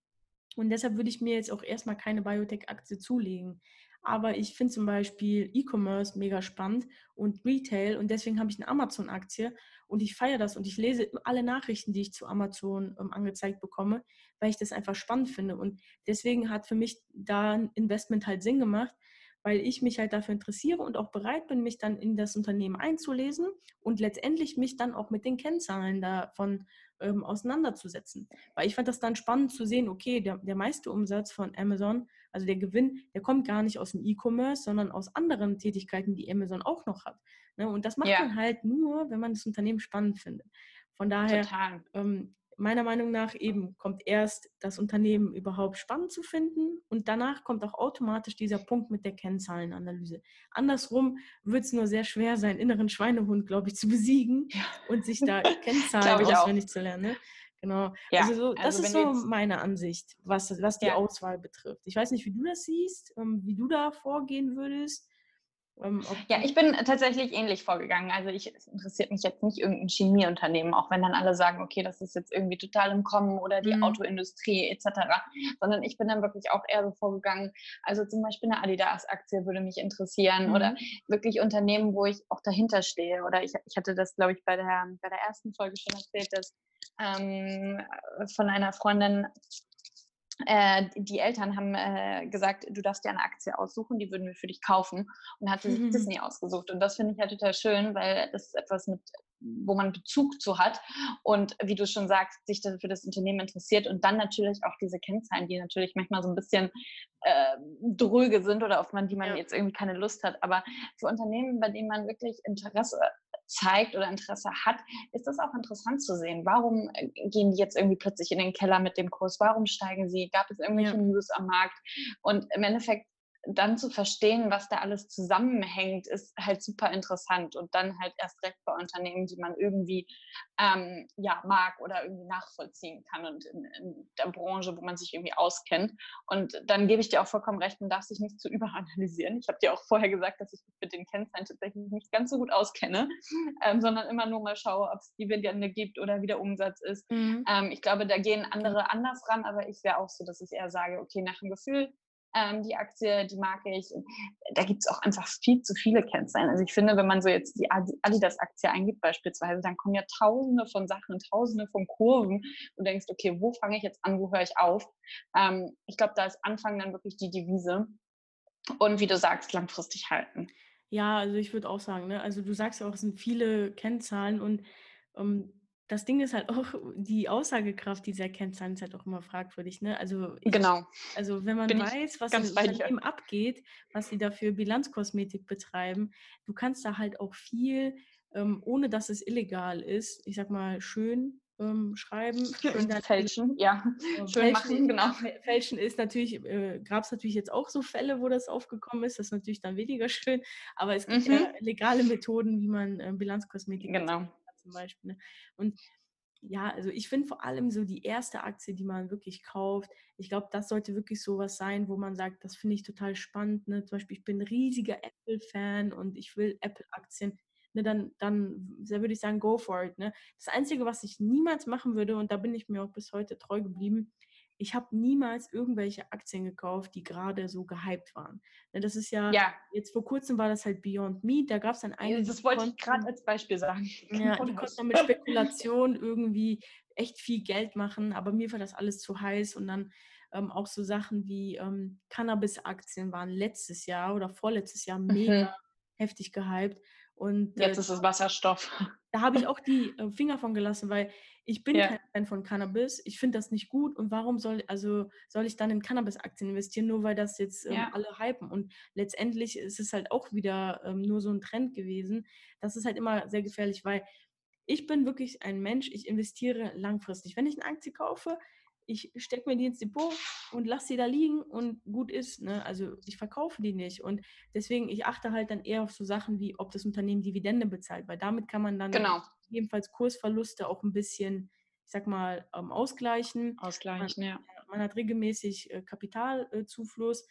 Und deshalb würde ich mir jetzt auch erstmal keine Biotech-Aktie zulegen. Aber ich finde zum Beispiel E-Commerce mega spannend und Retail und deswegen habe ich eine Amazon-Aktie und ich feiere das und ich lese alle Nachrichten, die ich zu Amazon ähm, angezeigt bekomme, weil ich das einfach spannend finde. Und deswegen hat für mich da ein Investment halt Sinn gemacht, weil ich mich halt dafür interessiere und auch bereit bin, mich dann in das Unternehmen einzulesen und letztendlich mich dann auch mit den Kennzahlen davon ähm, auseinanderzusetzen. Weil ich fand das dann spannend zu sehen, okay, der, der meiste Umsatz von Amazon, also der Gewinn, der kommt gar nicht aus dem E-Commerce, sondern aus anderen Tätigkeiten, die Amazon auch noch hat. Ne? Und das macht ja. man halt nur, wenn man das Unternehmen spannend findet. Von daher ähm, meiner Meinung nach eben kommt erst das Unternehmen überhaupt spannend zu finden und danach kommt auch automatisch dieser Punkt mit der Kennzahlenanalyse. Andersrum wird es nur sehr schwer sein, inneren Schweinehund, glaube ich, zu besiegen ja. und sich da Kennzahlen auswendig zu lernen. Ne? Genau. Ja, also, so, das also ist so meine Ansicht, was, was die ja. Auswahl betrifft. Ich weiß nicht, wie du das siehst, ähm, wie du da vorgehen würdest. Ähm, ja, ich bin tatsächlich ähnlich vorgegangen. Also ich, es interessiert mich jetzt nicht irgendein Chemieunternehmen, auch wenn dann alle sagen, okay, das ist jetzt irgendwie total im Kommen oder die mhm. Autoindustrie etc. Sondern ich bin dann wirklich auch eher so vorgegangen. Also zum Beispiel eine Adidas-Aktie würde mich interessieren mhm. oder wirklich Unternehmen, wo ich auch dahinter stehe. Oder ich, ich hatte das, glaube ich, bei der, bei der ersten Folge schon erzählt, dass ähm, von einer Freundin äh, die Eltern haben äh, gesagt, du darfst dir eine Aktie aussuchen, die würden wir für dich kaufen und sich mhm. Disney ausgesucht. Und das finde ich ja total schön, weil das ist etwas mit wo man Bezug zu hat und wie du schon sagst, sich für das Unternehmen interessiert und dann natürlich auch diese Kennzahlen, die natürlich manchmal so ein bisschen äh, dröge sind oder auf man, die man ja. jetzt irgendwie keine Lust hat. Aber für Unternehmen, bei denen man wirklich Interesse zeigt oder Interesse hat, ist das auch interessant zu sehen. Warum äh, gehen die jetzt irgendwie plötzlich in den Keller mit dem Kurs? Warum steigen sie? Gab es irgendwelche ja. News am Markt? Und im Endeffekt dann zu verstehen, was da alles zusammenhängt, ist halt super interessant und dann halt erst recht bei Unternehmen, die man irgendwie ähm, ja, mag oder irgendwie nachvollziehen kann und in, in, der Branche, wo man sich irgendwie auskennt. Und dann gebe ich dir auch vollkommen recht, man darf sich nicht zu überanalysieren. Ich habe dir auch vorher gesagt, dass ich mich mit den Kennzahlen tatsächlich nicht ganz so gut auskenne, ähm, sondern immer nur mal schaue, ob es Dividende gibt oder wie der Umsatz ist. Mhm. Ähm, ich glaube, da gehen andere anders ran, aber ich wäre auch so, dass ich eher sage, okay, nach dem Gefühl, ähm, die Aktie, die mag ich. Da gibt es auch einfach viel zu viele Kennzahlen. Also ich finde, wenn man so jetzt die Adidas-Aktie eingibt beispielsweise, dann kommen ja tausende von Sachen, tausende von Kurven. Du denkst, okay, wo fange ich jetzt an, wo höre ich auf? Ähm, ich glaube, da ist Anfang dann wirklich die Devise. Und wie du sagst, langfristig halten. Ja, also ich würde auch sagen, ne? also du sagst ja auch, es sind viele Kennzahlen und ähm, das Ding ist halt auch, die Aussagekraft dieser Kennzahlen ist halt auch immer fragwürdig. Ne? Also, ich, genau. Also wenn man Bin weiß, was im Unternehmen abgeht, was sie da für Bilanzkosmetik betreiben, du kannst da halt auch viel, ähm, ohne dass es illegal ist, ich sag mal, schön ähm, schreiben. Schön fälschen, ja. Äh, schön machen, genau. Fälschen ist natürlich, äh, gab es natürlich jetzt auch so Fälle, wo das aufgekommen ist. Das ist natürlich dann weniger schön. Aber es gibt mhm. ja legale Methoden, wie man äh, Bilanzkosmetik genau zum Beispiel. Ne? Und ja, also ich finde vor allem so die erste Aktie, die man wirklich kauft, ich glaube, das sollte wirklich sowas sein, wo man sagt, das finde ich total spannend. Ne? Zum Beispiel, ich bin riesiger Apple-Fan und ich will Apple-Aktien. Ne, dann, dann, dann würde ich sagen, go for it. Ne? Das Einzige, was ich niemals machen würde, und da bin ich mir auch bis heute treu geblieben, ich habe niemals irgendwelche Aktien gekauft, die gerade so gehypt waren. Ne, das ist ja, ja, jetzt vor kurzem war das halt Beyond Meat, da gab es dann einige. Das wollte ich gerade als Beispiel sagen. Ja, die konnten dann mit Spekulation irgendwie echt viel Geld machen, aber mir war das alles zu heiß und dann ähm, auch so Sachen wie ähm, Cannabis-Aktien waren letztes Jahr oder vorletztes Jahr mega mhm. heftig gehypt. Und, Jetzt äh, ist es Wasserstoff. Da habe ich auch die äh, Finger von gelassen, weil ich bin ja. kein Fan von Cannabis. Ich finde das nicht gut. Und warum soll, also soll ich dann in Cannabis-Aktien investieren, nur weil das jetzt ähm, ja. alle hypen? Und letztendlich ist es halt auch wieder ähm, nur so ein Trend gewesen. Das ist halt immer sehr gefährlich, weil ich bin wirklich ein Mensch, ich investiere langfristig. Wenn ich eine Aktie kaufe, ich stecke mir die ins Depot und lasse sie da liegen und gut ist. Ne? Also ich verkaufe die nicht. Und deswegen, ich achte halt dann eher auf so Sachen wie, ob das Unternehmen Dividende bezahlt, weil damit kann man dann genau. jedenfalls Kursverluste auch ein bisschen, ich sag mal, ähm, ausgleichen. Ausgleichen, man, ja. Man hat regelmäßig äh, Kapitalzufluss.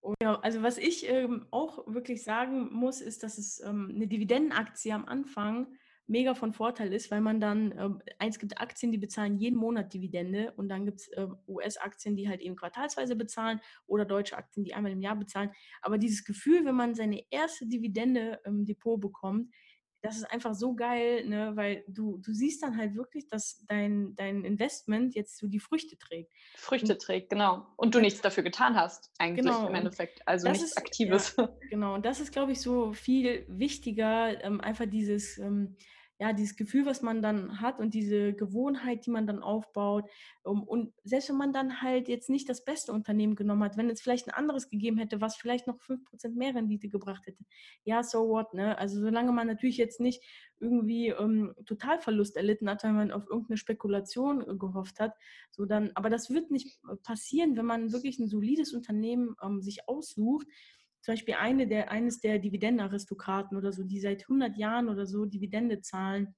Und ja, also was ich ähm, auch wirklich sagen muss, ist, dass es ähm, eine Dividendenaktie am Anfang mega von Vorteil ist, weil man dann, äh, eins gibt Aktien, die bezahlen jeden Monat Dividende und dann gibt es äh, US-Aktien, die halt eben quartalsweise bezahlen oder deutsche Aktien, die einmal im Jahr bezahlen. Aber dieses Gefühl, wenn man seine erste Dividende im Depot bekommt, das ist einfach so geil, ne? weil du, du siehst dann halt wirklich, dass dein, dein Investment jetzt so die Früchte trägt. Früchte trägt, genau. Und du nichts dafür getan hast, eigentlich genau, im Endeffekt. Also nichts ist, Aktives. Ja, genau, und das ist, glaube ich, so viel wichtiger, ähm, einfach dieses, ähm, ja, dieses Gefühl, was man dann hat und diese Gewohnheit, die man dann aufbaut. Um, und selbst wenn man dann halt jetzt nicht das beste Unternehmen genommen hat, wenn es vielleicht ein anderes gegeben hätte, was vielleicht noch 5% mehr Rendite gebracht hätte, ja, so what, ne? Also solange man natürlich jetzt nicht irgendwie ähm, Totalverlust erlitten hat, weil man auf irgendeine Spekulation äh, gehofft hat, so dann, aber das wird nicht äh, passieren, wenn man wirklich ein solides Unternehmen ähm, sich aussucht, zum Beispiel eine der, eines der Dividendenaristokraten oder so, die seit 100 Jahren oder so Dividende zahlen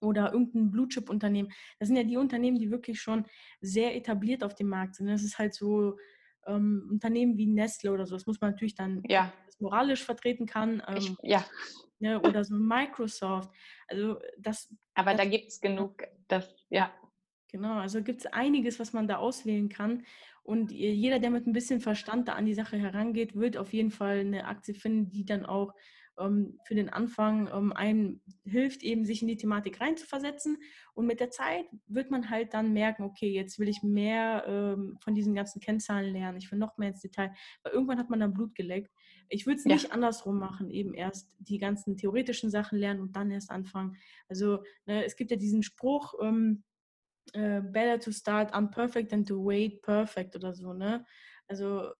oder irgendein Blue Chip Unternehmen. Das sind ja die Unternehmen, die wirklich schon sehr etabliert auf dem Markt sind. Das ist halt so ähm, Unternehmen wie Nestle oder so, das muss man natürlich dann ja. moralisch vertreten kann. Ähm, ich, ja. Ne, oder so Microsoft. Also das. Aber das, da gibt es genug, das, ja. Genau, also gibt es einiges, was man da auswählen kann. Und jeder, der mit ein bisschen Verstand da an die Sache herangeht, wird auf jeden Fall eine Aktie finden, die dann auch ähm, für den Anfang ähm, einem hilft, eben sich in die Thematik reinzuversetzen. Und mit der Zeit wird man halt dann merken, okay, jetzt will ich mehr ähm, von diesen ganzen Kennzahlen lernen, ich will noch mehr ins Detail, weil irgendwann hat man dann Blut geleckt. Ich würde es ja. nicht andersrum machen, eben erst die ganzen theoretischen Sachen lernen und dann erst anfangen. Also ne, es gibt ja diesen Spruch, ähm, äh, better to start unperfect than to wait perfect oder so, ne? Also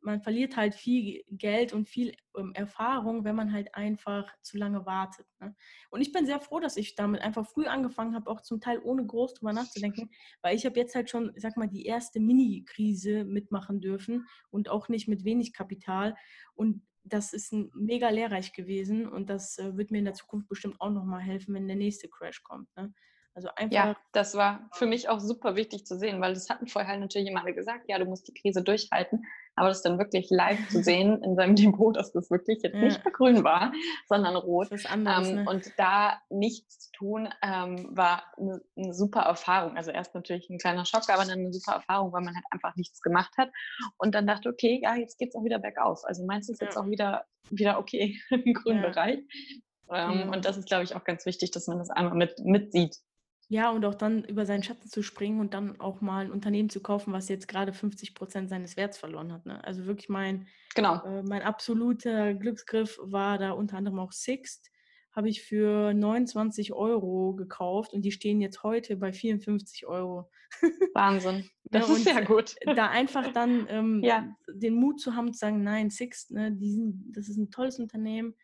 man verliert halt viel Geld und viel ähm, Erfahrung, wenn man halt einfach zu lange wartet. Ne? Und ich bin sehr froh, dass ich damit einfach früh angefangen habe, auch zum Teil ohne groß drüber nachzudenken, weil ich habe jetzt halt schon, sag mal, die erste Mini-Krise mitmachen dürfen und auch nicht mit wenig Kapital. Und das ist mega lehrreich gewesen und das äh, wird mir in der Zukunft bestimmt auch nochmal helfen, wenn der nächste Crash kommt. Ne? Also einfach. Ja, das war für mich auch super wichtig zu sehen, weil das hatten vorher natürlich immer alle gesagt, ja, du musst die Krise durchhalten. Aber das dann wirklich live zu sehen in seinem Depot, dass das wirklich jetzt ja. nicht mehr grün war, sondern rot. Das ist anders, ähm, ne? Und da nichts zu tun, ähm, war eine, eine, super Erfahrung. Also erst natürlich ein kleiner Schock, aber dann eine super Erfahrung, weil man halt einfach nichts gemacht hat. Und dann dachte, okay, ja, jetzt geht es auch wieder bergauf. Also meinst du es ja. jetzt auch wieder, wieder okay im grünen ja. Bereich? Ähm, genau. Und das ist, glaube ich, auch ganz wichtig, dass man das einmal mit, mitsieht. Ja, und auch dann über seinen Schatten zu springen und dann auch mal ein Unternehmen zu kaufen, was jetzt gerade 50 Prozent seines Werts verloren hat. Ne? Also wirklich mein, genau. äh, mein absoluter Glücksgriff war da unter anderem auch Sixt. Habe ich für 29 Euro gekauft und die stehen jetzt heute bei 54 Euro. Wahnsinn. Das ja, ist sehr gut. Da einfach dann ähm, ja. den Mut zu haben, zu sagen, nein, Sixt, ne, die sind, das ist ein tolles Unternehmen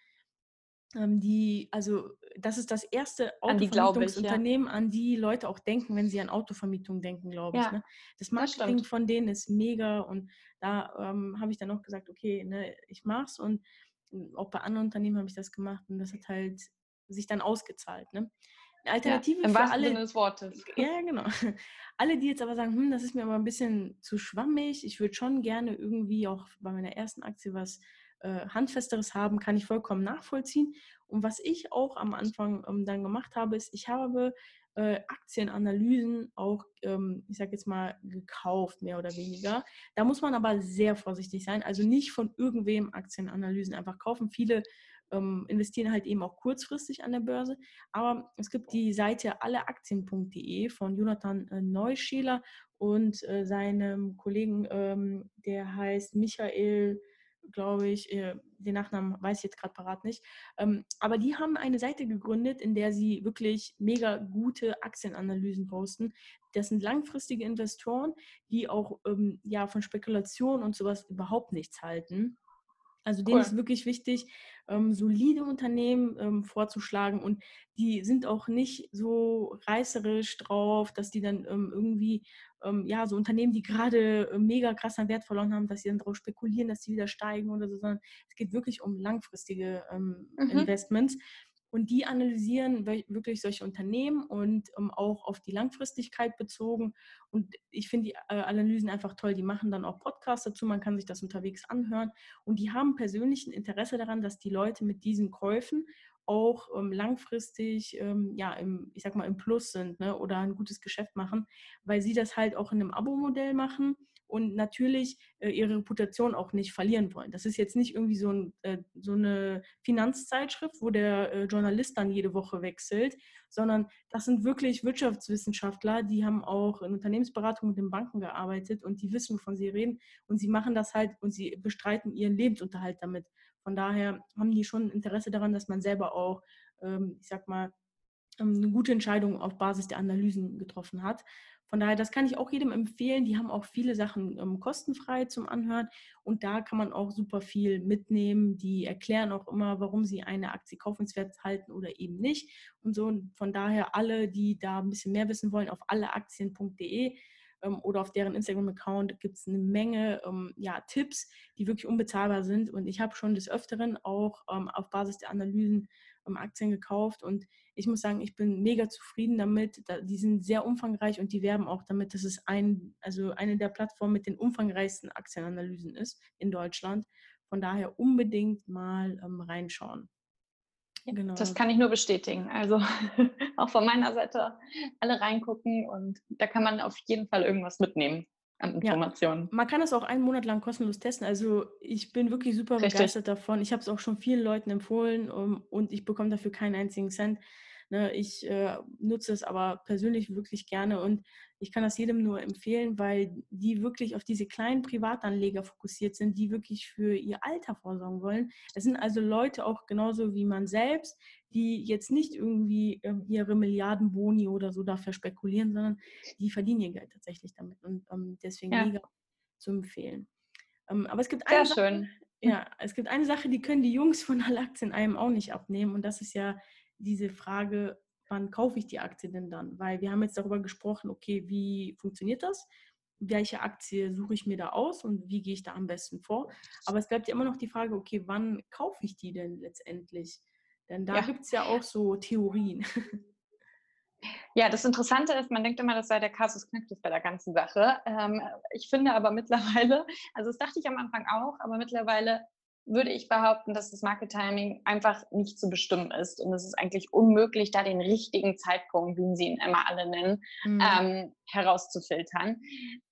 die, also das ist das erste Autovermietungsunternehmen, an, ja. an die Leute auch denken, wenn sie an Autovermietung denken, glaube ich. Ja, ne? Das Marketing das von denen ist mega und da ähm, habe ich dann auch gesagt, okay, ne, ich mach's und hm, auch bei anderen Unternehmen habe ich das gemacht und das hat halt sich dann ausgezahlt. Ne? Eine Alternative ja, im für alle. Sinne des Wortes. Ja, genau. Alle, die jetzt aber sagen, hm, das ist mir aber ein bisschen zu schwammig, ich würde schon gerne irgendwie auch bei meiner ersten Aktie was äh, Handfesteres haben, kann ich vollkommen nachvollziehen. Und was ich auch am Anfang ähm, dann gemacht habe, ist, ich habe äh, Aktienanalysen auch, ähm, ich sage jetzt mal, gekauft, mehr oder weniger. Da muss man aber sehr vorsichtig sein. Also nicht von irgendwem Aktienanalysen einfach kaufen. Viele ähm, investieren halt eben auch kurzfristig an der Börse. Aber es gibt die Seite alleaktien.de von Jonathan äh, Neuschäler und äh, seinem Kollegen, ähm, der heißt Michael glaube ich, äh, den Nachnamen weiß ich jetzt gerade parat nicht. Ähm, aber die haben eine Seite gegründet, in der sie wirklich mega gute Aktienanalysen posten. Das sind langfristige Investoren, die auch ähm, ja, von Spekulation und sowas überhaupt nichts halten. Also denen cool. ist wirklich wichtig, ähm, solide Unternehmen vorzuschlagen und die sind auch nicht so reißerisch drauf, dass die dann irgendwie, ähm, ja, so Unternehmen, die gerade äh, mega krass an Wert verloren haben, dass sie dann darauf spekulieren, dass sie wieder steigen oder so, sondern es geht wirklich um langfristige ähm, mhm. Investments. Und die analysieren wirklich solche Unternehmen und ähm, auch auf die Langfristigkeit bezogen. Und ich finde die äh, Analysen einfach toll. Die machen dann auch Podcasts dazu, man kann sich das unterwegs anhören. Und die haben persönlich ein Interesse daran, dass die Leute mit diesen Käufen auch ähm, langfristig, ähm, ja, im, ich sag mal, im Plus sind ne, oder ein gutes Geschäft machen, weil sie das halt auch in einem Abo-Modell machen und natürlich äh, ihre Reputation auch nicht verlieren wollen. Das ist jetzt nicht irgendwie so, ein, äh, so eine Finanzzeitschrift, wo der äh, Journalist dann jede Woche wechselt, sondern das sind wirklich Wirtschaftswissenschaftler, die haben auch in Unternehmensberatung und in Banken gearbeitet und die wissen, wovon sie reden und sie machen das halt und sie bestreiten ihren Lebensunterhalt damit. Von daher haben die schon Interesse daran, dass man selber auch, ähm, ich sag mal, ähm, eine gute Entscheidung auf Basis der Analysen getroffen hat. Von daher, das kann ich auch jedem empfehlen. Die haben auch viele Sachen ähm, kostenfrei zum Anhören und da kann man auch super viel mitnehmen. Die erklären auch immer, warum sie eine Aktie kaufenswert halten oder eben nicht. Und so von daher alle, die da ein bisschen mehr wissen wollen, auf alleaktien.de oder auf deren Instagram-Account gibt es eine Menge ähm, ja, Tipps, die wirklich unbezahlbar sind. Und ich habe schon des Öfteren auch ähm, auf Basis der Analysen ähm, Aktien gekauft und ich muss sagen, ich bin mega zufrieden damit. Die sind sehr umfangreich und die werben auch damit, dass es ein, also eine der Plattformen mit den umfangreichsten Aktienanalysen ist in Deutschland. Von daher unbedingt mal ähm, reinschauen. Genau. Das kann ich nur bestätigen. Also auch von meiner Seite alle reingucken und da kann man auf jeden Fall irgendwas mitnehmen an Informationen. Ja, man kann das auch einen Monat lang kostenlos testen. Also ich bin wirklich super Richtig. begeistert davon. Ich habe es auch schon vielen Leuten empfohlen um, und ich bekomme dafür keinen einzigen Cent. Ne, ich äh, nutze es aber persönlich wirklich gerne und ich kann das jedem nur empfehlen, weil die wirklich auf diese kleinen Privatanleger fokussiert sind, die wirklich für ihr Alter vorsorgen wollen. Es sind also Leute auch genauso wie man selbst, die jetzt nicht irgendwie äh, ihre Milliardenboni oder so dafür spekulieren, sondern die verdienen ihr Geld tatsächlich damit und ähm, deswegen ja. mega zu empfehlen. Ähm, aber es gibt eine Sehr schön. Ja, es gibt eine Sache, die können die Jungs von Alaktien einem auch nicht abnehmen und das ist ja diese Frage, wann kaufe ich die Aktie denn dann? Weil wir haben jetzt darüber gesprochen, okay, wie funktioniert das? Welche Aktie suche ich mir da aus und wie gehe ich da am besten vor? Aber es bleibt ja immer noch die Frage, okay, wann kaufe ich die denn letztendlich? Denn da ja. gibt es ja auch so Theorien. Ja, das Interessante ist, man denkt immer, das sei der Kasus Knacktus bei der ganzen Sache. Ähm, ich finde aber mittlerweile, also das dachte ich am Anfang auch, aber mittlerweile würde ich behaupten, dass das Market Timing einfach nicht zu bestimmen ist. Und es ist eigentlich unmöglich, da den richtigen Zeitpunkt, wie sie ihn immer alle nennen, mhm. ähm, herauszufiltern.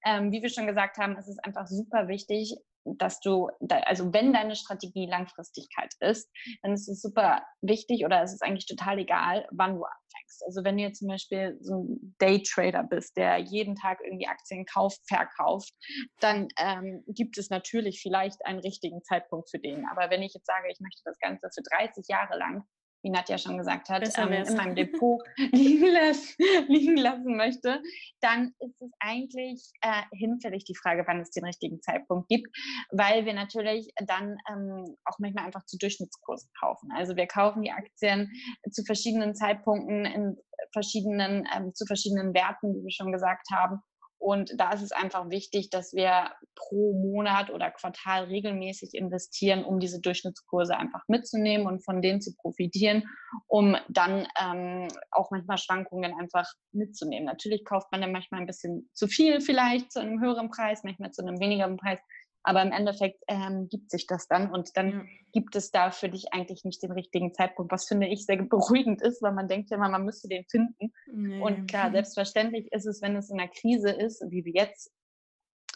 Ähm, wie wir schon gesagt haben, es ist einfach super wichtig, dass du, also wenn deine Strategie Langfristigkeit ist, dann ist es super wichtig oder es ist eigentlich total egal, wann du anfängst. Also wenn du jetzt zum Beispiel so ein Daytrader bist, der jeden Tag irgendwie Aktien kauft, verkauft, dann ähm, gibt es natürlich vielleicht einen richtigen Zeitpunkt für den. Aber wenn ich jetzt sage, ich möchte das Ganze für 30 Jahre lang wie Nadja schon gesagt hat, ähm, in meinem Depot liegen, lassen, liegen, lassen möchte, dann ist es eigentlich äh, hinfällig die Frage, wann es den richtigen Zeitpunkt gibt, weil wir natürlich dann ähm, auch manchmal einfach zu Durchschnittskursen kaufen. Also wir kaufen die Aktien zu verschiedenen Zeitpunkten in verschiedenen, ähm, zu verschiedenen Werten, wie wir schon gesagt haben. Und da ist es einfach wichtig, dass wir pro Monat oder Quartal regelmäßig investieren, um diese Durchschnittskurse einfach mitzunehmen und von denen zu profitieren, um dann ähm, auch manchmal Schwankungen einfach mitzunehmen. Natürlich kauft man dann manchmal ein bisschen zu viel vielleicht zu einem höheren Preis, manchmal zu einem wenigeren Preis. Aber im Endeffekt ähm, gibt sich das dann und dann ja. gibt es da für dich eigentlich nicht den richtigen Zeitpunkt, was finde ich sehr beruhigend ist, weil man denkt ja immer, man müsste den finden. Nee. Und klar, selbstverständlich ist es, wenn es in einer Krise ist, wie wir jetzt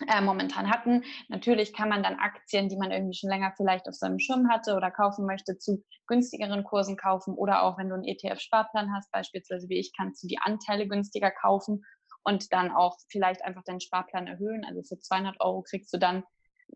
äh, momentan hatten. Natürlich kann man dann Aktien, die man irgendwie schon länger vielleicht auf seinem Schirm hatte oder kaufen möchte, zu günstigeren Kursen kaufen oder auch wenn du einen ETF-Sparplan hast, beispielsweise wie ich, kannst du die Anteile günstiger kaufen und dann auch vielleicht einfach deinen Sparplan erhöhen. Also für 200 Euro kriegst du dann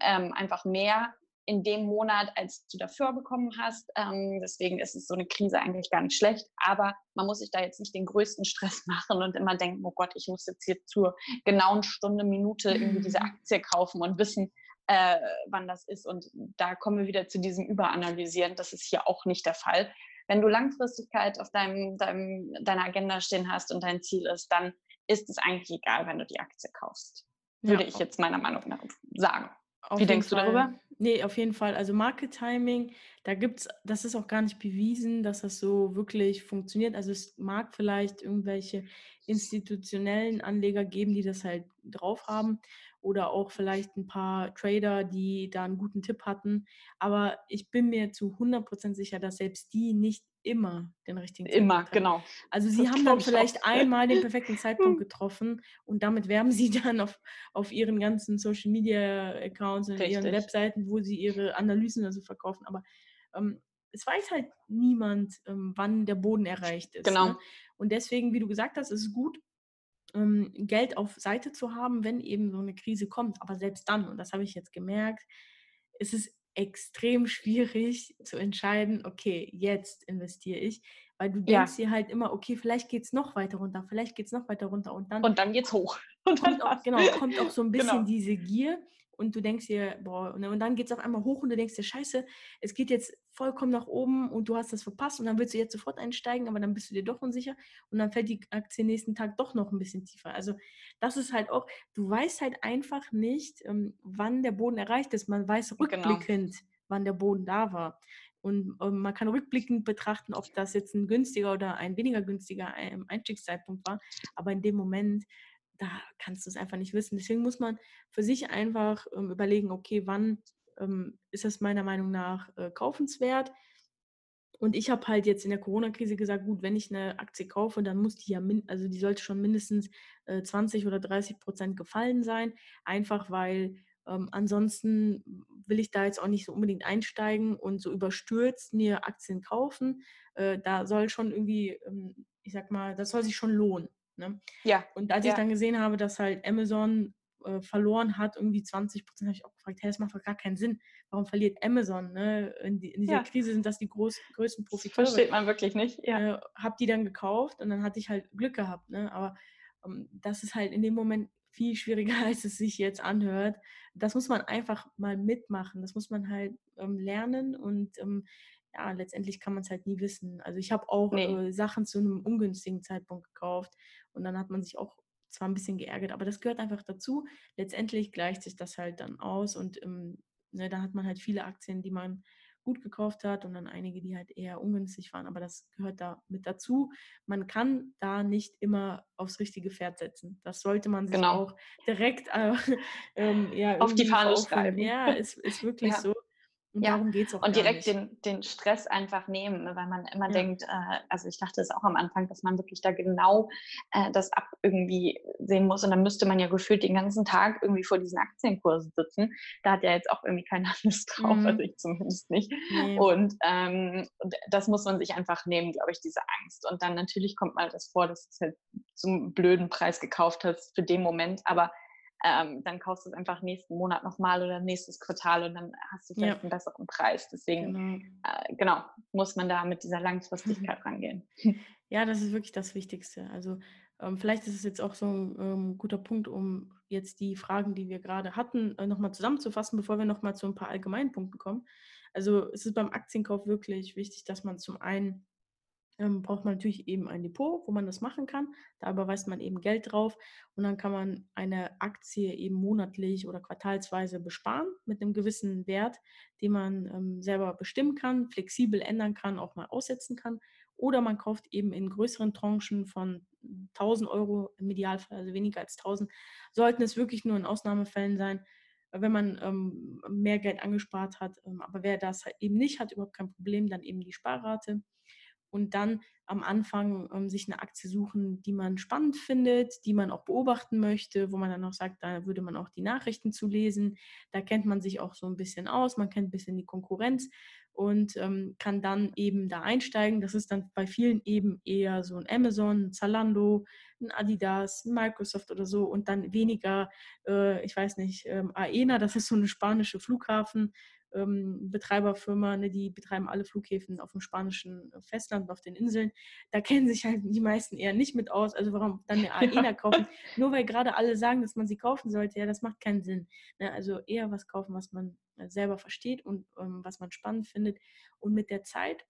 ähm, einfach mehr in dem Monat, als du dafür bekommen hast. Ähm, deswegen ist es so eine Krise eigentlich gar nicht schlecht. Aber man muss sich da jetzt nicht den größten Stress machen und immer denken, oh Gott, ich muss jetzt hier zur genauen Stunde, Minute irgendwie diese mhm. Aktie kaufen und wissen, äh, wann das ist. Und da kommen wir wieder zu diesem Überanalysieren. Das ist hier auch nicht der Fall. Wenn du Langfristigkeit auf deinem, deinem, deiner Agenda stehen hast und dein Ziel ist, dann ist es eigentlich egal, wenn du die Aktie kaufst. Würde ja. ich jetzt meiner Meinung nach sagen. Auf Wie denkst Fall. du darüber? Nee, auf jeden Fall. Also Market Timing, da gibt's, das ist auch gar nicht bewiesen, dass das so wirklich funktioniert. Also es mag vielleicht irgendwelche institutionellen Anleger geben, die das halt drauf haben oder auch vielleicht ein paar Trader, die da einen guten Tipp hatten. Aber ich bin mir zu 100% sicher, dass selbst die nicht immer den richtigen Zeitpunkt Immer, haben. genau. Also sie das haben dann vielleicht einmal den perfekten Zeitpunkt getroffen und damit werben sie dann auf, auf ihren ganzen Social Media Accounts und Richtig. ihren Webseiten, wo sie ihre Analysen also verkaufen. Aber ähm, es weiß halt niemand, ähm, wann der Boden erreicht ist. Genau. Ne? Und deswegen, wie du gesagt hast, ist es gut, ähm, Geld auf Seite zu haben, wenn eben so eine Krise kommt. Aber selbst dann, und das habe ich jetzt gemerkt, ist es extrem schwierig zu entscheiden, okay, jetzt investiere ich, weil du denkst ja. dir halt immer, okay, vielleicht geht es noch weiter runter, vielleicht geht es noch weiter runter und dann. Und dann geht's hoch. Und dann kommt auch, genau, kommt auch so ein bisschen genau. diese Gier und du denkst dir, boah, und dann geht es auf einmal hoch und du denkst dir, scheiße, es geht jetzt vollkommen nach oben und du hast das verpasst und dann willst du jetzt sofort einsteigen, aber dann bist du dir doch unsicher und dann fällt die Aktie nächsten Tag doch noch ein bisschen tiefer. Also das ist halt auch, du weißt halt einfach nicht, ähm, wann der Boden erreicht ist. Man weiß genau. rückblickend, genau. wann der Boden da war. Und ähm, man kann rückblickend betrachten, ob das jetzt ein günstiger oder ein weniger günstiger ähm, Einstiegszeitpunkt war. Aber in dem Moment, da kannst du es einfach nicht wissen. Deswegen muss man für sich einfach ähm, überlegen, okay, wann ähm, ist es meiner Meinung nach äh, kaufenswert? Und ich habe halt jetzt in der Corona-Krise gesagt, gut, wenn ich eine Aktie kaufe, dann muss die ja, also die sollte schon mindestens äh, 20 oder 30 Prozent gefallen sein. Einfach weil ähm, ansonsten will ich da jetzt auch nicht so unbedingt einsteigen und so überstürzt mir Aktien kaufen. Äh, da soll schon irgendwie, ähm, ich sag mal, das soll sich schon lohnen. Ne? Ja. Und als ja. ich dann gesehen habe, dass halt Amazon äh, verloren hat, irgendwie 20 Prozent, habe ich auch gefragt, hey, das macht doch gar keinen Sinn. Warum verliert Amazon? Ne? In, die, in, dieser ja. Krise sind das die groß, größten Profiteure. Versteht man wirklich nicht. Ja. Äh, hab die dann gekauft und dann hatte ich halt Glück gehabt. Ne? Aber ähm, das ist halt in dem Moment viel schwieriger, als es sich jetzt anhört. Das muss man einfach mal mitmachen. Das muss man halt ähm, lernen und ähm, ja, letztendlich kann man es halt nie wissen. Also ich habe auch nee. äh, Sachen zu einem ungünstigen Zeitpunkt gekauft und dann hat man sich auch zwar ein bisschen geärgert, aber das gehört einfach dazu. Letztendlich gleicht sich das halt dann aus und ähm, ne, da hat man halt viele Aktien, die man gut gekauft hat und dann einige, die halt eher ungünstig waren. Aber das gehört da mit dazu. Man kann da nicht immer aufs richtige Pferd setzen. Das sollte man sich genau. auch direkt äh, ähm, ja, auf die Fahne schreiben. Ja, ist, ist wirklich ja. so. Und ja. darum geht es auch. Und direkt den, den Stress einfach nehmen, ne, weil man immer ja. denkt, äh, also ich dachte es auch am Anfang, dass man wirklich da genau äh, das ab irgendwie sehen muss. Und dann müsste man ja gefühlt den ganzen Tag irgendwie vor diesen Aktienkursen sitzen. Da hat ja jetzt auch irgendwie keiner Lust drauf, mhm. also ich zumindest nicht. Nee. Und ähm, das muss man sich einfach nehmen, glaube ich, diese Angst. Und dann natürlich kommt mal das vor, dass du es halt zum blöden Preis gekauft hast für den Moment. Aber ähm, dann kaufst du es einfach nächsten Monat nochmal oder nächstes Quartal und dann hast du vielleicht ja. einen besseren Preis. Deswegen, genau. Äh, genau, muss man da mit dieser Langfristigkeit rangehen. Ja, das ist wirklich das Wichtigste. Also ähm, vielleicht ist es jetzt auch so ein ähm, guter Punkt, um jetzt die Fragen, die wir gerade hatten, äh, nochmal zusammenzufassen, bevor wir nochmal zu ein paar allgemeinen Punkten kommen. Also es ist beim Aktienkauf wirklich wichtig, dass man zum einen ähm, braucht man natürlich eben ein Depot, wo man das machen kann. Da überweist man eben Geld drauf und dann kann man eine Aktie eben monatlich oder quartalsweise besparen mit einem gewissen Wert, den man ähm, selber bestimmen kann, flexibel ändern kann, auch mal aussetzen kann. Oder man kauft eben in größeren Tranchen von 1000 Euro im Idealfall, also weniger als 1000, sollten es wirklich nur in Ausnahmefällen sein, wenn man ähm, mehr Geld angespart hat. Ähm, aber wer das eben nicht hat, überhaupt kein Problem, dann eben die Sparrate und dann am Anfang ähm, sich eine Aktie suchen, die man spannend findet, die man auch beobachten möchte, wo man dann auch sagt, da würde man auch die Nachrichten zu lesen. Da kennt man sich auch so ein bisschen aus, man kennt ein bisschen die Konkurrenz und ähm, kann dann eben da einsteigen. Das ist dann bei vielen eben eher so ein Amazon, ein Zalando, ein Adidas, ein Microsoft oder so und dann weniger, äh, ich weiß nicht, ähm, AENA, das ist so eine spanische Flughafen ähm, Betreiberfirma, ne, die betreiben alle Flughäfen auf dem spanischen Festland und auf den Inseln. Da kennen sich halt die meisten eher nicht mit aus. Also warum dann eine AENA kaufen? Nur weil gerade alle sagen, dass man sie kaufen sollte, ja, das macht keinen Sinn. Ne? Also eher was kaufen, was man äh, selber versteht und ähm, was man spannend findet. Und mit der Zeit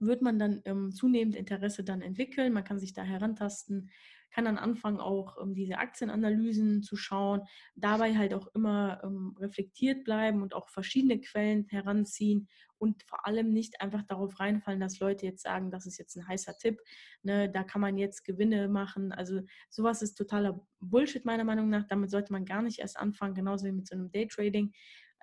wird man dann ähm, zunehmend Interesse dann entwickeln. Man kann sich da herantasten, kann dann anfangen, auch ähm, diese Aktienanalysen zu schauen, dabei halt auch immer ähm, reflektiert bleiben und auch verschiedene Quellen heranziehen und vor allem nicht einfach darauf reinfallen, dass Leute jetzt sagen, das ist jetzt ein heißer Tipp, ne, da kann man jetzt Gewinne machen. Also sowas ist totaler Bullshit meiner Meinung nach. Damit sollte man gar nicht erst anfangen, genauso wie mit so einem Daytrading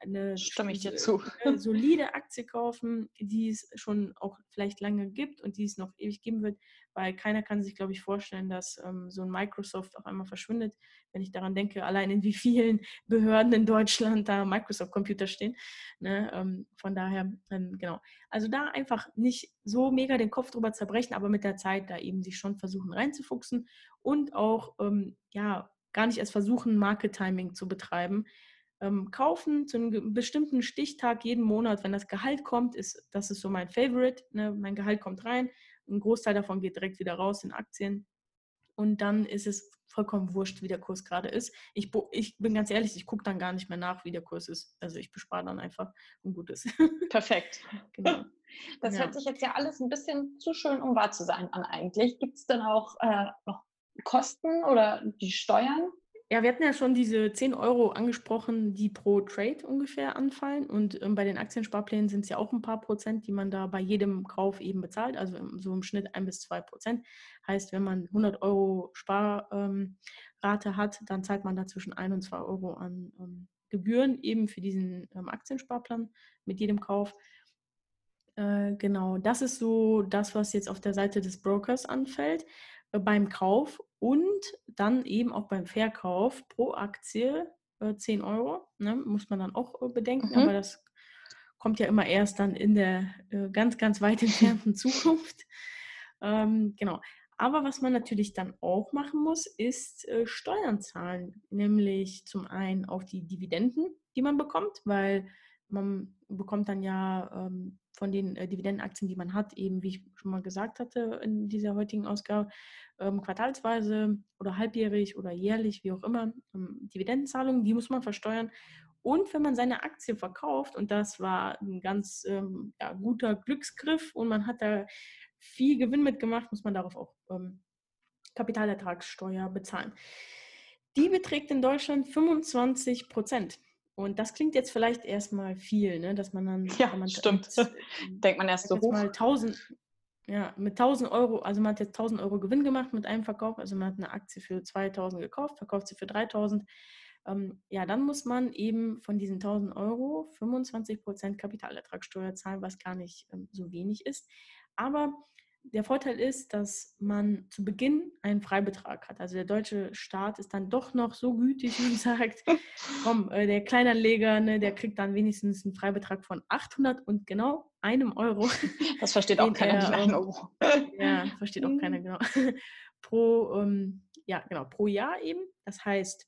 eine Stimme ich dir zu. solide Aktie kaufen, die es schon auch vielleicht lange gibt und die es noch ewig geben wird, weil keiner kann sich, glaube ich, vorstellen, dass ähm, so ein Microsoft auf einmal verschwindet. Wenn ich daran denke, allein in wie vielen Behörden in Deutschland da Microsoft-Computer stehen. Ne? Ähm, von daher, ähm, genau. Also da einfach nicht so mega den Kopf drüber zerbrechen, aber mit der Zeit da eben sich schon versuchen reinzufuchsen und auch, ähm, ja, gar nicht erst versuchen, Market Timing zu betreiben ähm, kaufen zu einem bestimmten Stichtag jeden Monat, wenn das Gehalt kommt, ist das ist so mein Favorite. Ne? Mein Gehalt kommt rein, ein Großteil davon geht direkt wieder raus in Aktien und dann ist es vollkommen wurscht, wie der Kurs gerade ist. Ich, ich bin ganz ehrlich, ich gucke dann gar nicht mehr nach, wie der Kurs ist. Also ich bespare dann einfach und gut ist. Perfekt. genau. Das ja. hört sich jetzt ja alles ein bisschen zu schön, um wahr zu sein an eigentlich. Gibt es denn auch äh, noch Kosten oder die Steuern? Ja, wir hatten ja schon diese 10 Euro angesprochen, die pro Trade ungefähr anfallen. Und ähm, bei den Aktiensparplänen sind es ja auch ein paar Prozent, die man da bei jedem Kauf eben bezahlt. Also so im Schnitt ein bis zwei Prozent. Heißt, wenn man 100 Euro Sparrate ähm, hat, dann zahlt man da zwischen 1 und 2 Euro an ähm, Gebühren eben für diesen ähm, Aktiensparplan mit jedem Kauf. Äh, genau, das ist so das, was jetzt auf der Seite des Brokers anfällt äh, beim Kauf und dann eben auch beim Verkauf pro Aktie äh, 10 Euro. Ne? Muss man dann auch äh, bedenken, mhm. aber das kommt ja immer erst dann in der äh, ganz, ganz weit entfernten Zukunft. Ähm, genau. Aber was man natürlich dann auch machen muss, ist äh, Steuern zahlen. Nämlich zum einen auf die Dividenden, die man bekommt, weil man bekommt dann ja ähm, von den äh, Dividendenaktien, die man hat, eben, wie ich schon mal gesagt hatte in dieser heutigen Ausgabe, ähm, quartalsweise oder halbjährig oder jährlich, wie auch immer, ähm, Dividendenzahlungen, die muss man versteuern. Und wenn man seine Aktie verkauft, und das war ein ganz ähm, ja, guter Glücksgriff und man hat da viel Gewinn mitgemacht, muss man darauf auch ähm, Kapitalertragssteuer bezahlen. Die beträgt in Deutschland 25 Prozent. Und das klingt jetzt vielleicht erstmal viel, ne? dass man dann. Ja, man stimmt. Mit, Denkt man erst so hoch. Mal 1000, ja, mit 1000 Euro, also man hat jetzt 1000 Euro Gewinn gemacht mit einem Verkauf, also man hat eine Aktie für 2000 gekauft, verkauft sie für 3000. Ähm, ja, dann muss man eben von diesen 1000 Euro 25% Kapitalertragssteuer zahlen, was gar nicht ähm, so wenig ist. Aber der Vorteil ist, dass man zu Beginn einen Freibetrag hat. Also der deutsche Staat ist dann doch noch so gütig und sagt, komm, äh, der Kleinanleger, ne, der kriegt dann wenigstens einen Freibetrag von 800 und genau einem Euro. Das versteht auch keiner, einen Euro. Ja, versteht auch keiner, genau. Pro, ähm, ja, genau, pro Jahr eben. Das heißt,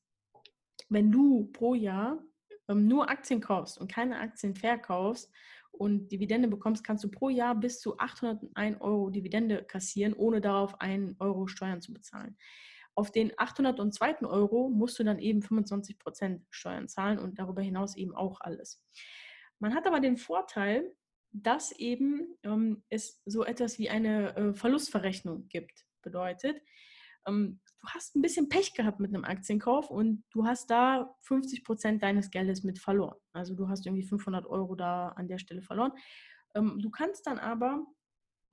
wenn du pro Jahr ähm, nur Aktien kaufst und keine Aktien verkaufst, und Dividende bekommst, kannst du pro Jahr bis zu 801 Euro Dividende kassieren, ohne darauf einen Euro Steuern zu bezahlen. Auf den 802. Euro musst du dann eben 25 Prozent Steuern zahlen und darüber hinaus eben auch alles. Man hat aber den Vorteil, dass eben ähm, es so etwas wie eine äh, Verlustverrechnung gibt. Bedeutet, ähm, du hast ein bisschen Pech gehabt mit einem Aktienkauf und du hast da 50 Prozent deines Geldes mit verloren. Also du hast irgendwie 500 Euro da an der Stelle verloren. Ähm, du kannst dann aber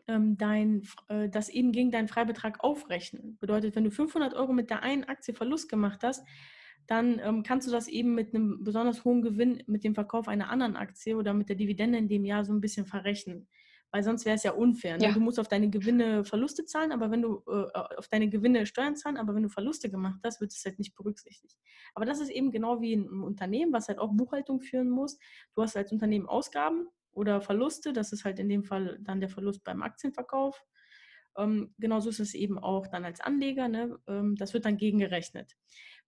ähm, dein, äh, das eben gegen deinen Freibetrag aufrechnen. Bedeutet, wenn du 500 Euro mit der einen Aktie Verlust gemacht hast, dann ähm, kannst du das eben mit einem besonders hohen Gewinn mit dem Verkauf einer anderen Aktie oder mit der Dividende in dem Jahr so ein bisschen verrechnen weil sonst wäre es ja unfair. Ne? Ja. Du musst auf deine Gewinne Verluste zahlen, aber wenn du äh, auf deine Gewinne Steuern zahlen, aber wenn du Verluste gemacht hast, wird es halt nicht berücksichtigt. Aber das ist eben genau wie ein Unternehmen, was halt auch Buchhaltung führen muss. Du hast als Unternehmen Ausgaben oder Verluste, das ist halt in dem Fall dann der Verlust beim Aktienverkauf. Ähm, genauso ist es eben auch dann als Anleger, ne? ähm, das wird dann gegengerechnet.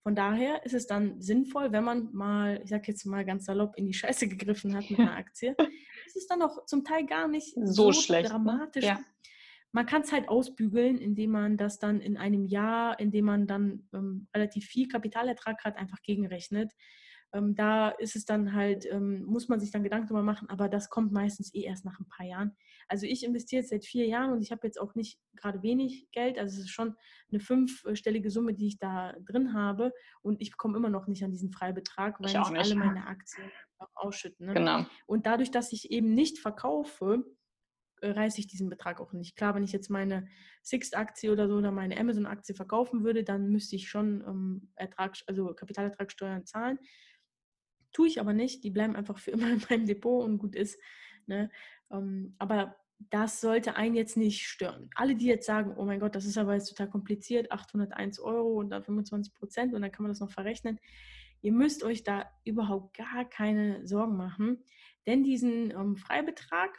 Von daher ist es dann sinnvoll, wenn man mal, ich sage jetzt mal ganz salopp, in die Scheiße gegriffen hat mit einer Aktie, ist es dann auch zum Teil gar nicht so, so schlecht, ne? dramatisch. Ne? Ja. Man kann es halt ausbügeln, indem man das dann in einem Jahr, in dem man dann ähm, relativ viel Kapitalertrag hat, einfach gegenrechnet. Ähm, da ist es dann halt, ähm, muss man sich dann Gedanken darüber machen, aber das kommt meistens eh erst nach ein paar Jahren. Also ich investiere jetzt seit vier Jahren und ich habe jetzt auch nicht gerade wenig Geld, also es ist schon eine fünfstellige Summe, die ich da drin habe und ich komme immer noch nicht an diesen Freibetrag, weil ich, ich alle meine Aktien ausschütten. Ne? Genau. Und dadurch, dass ich eben nicht verkaufe, äh, reiße ich diesen Betrag auch nicht. Klar, wenn ich jetzt meine Sixt-Aktie oder so oder meine Amazon-Aktie verkaufen würde, dann müsste ich schon ähm, Ertrag, also Kapitalertragssteuern zahlen. Tue ich aber nicht. Die bleiben einfach für immer in meinem Depot und gut ist. Ne? Ähm, aber das sollte einen jetzt nicht stören. Alle, die jetzt sagen, oh mein Gott, das ist aber jetzt total kompliziert, 801 Euro und dann 25 Prozent und dann kann man das noch verrechnen. Ihr müsst euch da überhaupt gar keine Sorgen machen, denn diesen ähm, Freibetrag,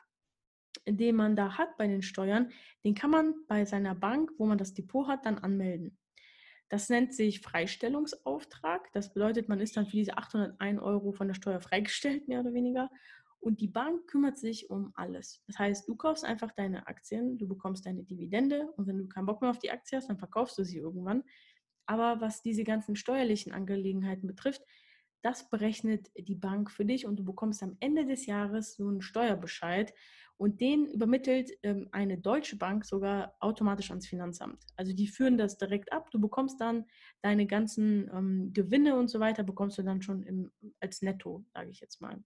den man da hat bei den Steuern, den kann man bei seiner Bank, wo man das Depot hat, dann anmelden. Das nennt sich Freistellungsauftrag. Das bedeutet, man ist dann für diese 801 Euro von der Steuer freigestellt, mehr oder weniger. Und die Bank kümmert sich um alles. Das heißt, du kaufst einfach deine Aktien, du bekommst deine Dividende und wenn du keinen Bock mehr auf die Aktie hast, dann verkaufst du sie irgendwann. Aber was diese ganzen steuerlichen Angelegenheiten betrifft, das berechnet die Bank für dich und du bekommst am Ende des Jahres so einen Steuerbescheid und den übermittelt ähm, eine deutsche Bank sogar automatisch ans Finanzamt. Also die führen das direkt ab. Du bekommst dann deine ganzen ähm, Gewinne und so weiter, bekommst du dann schon im, als Netto, sage ich jetzt mal.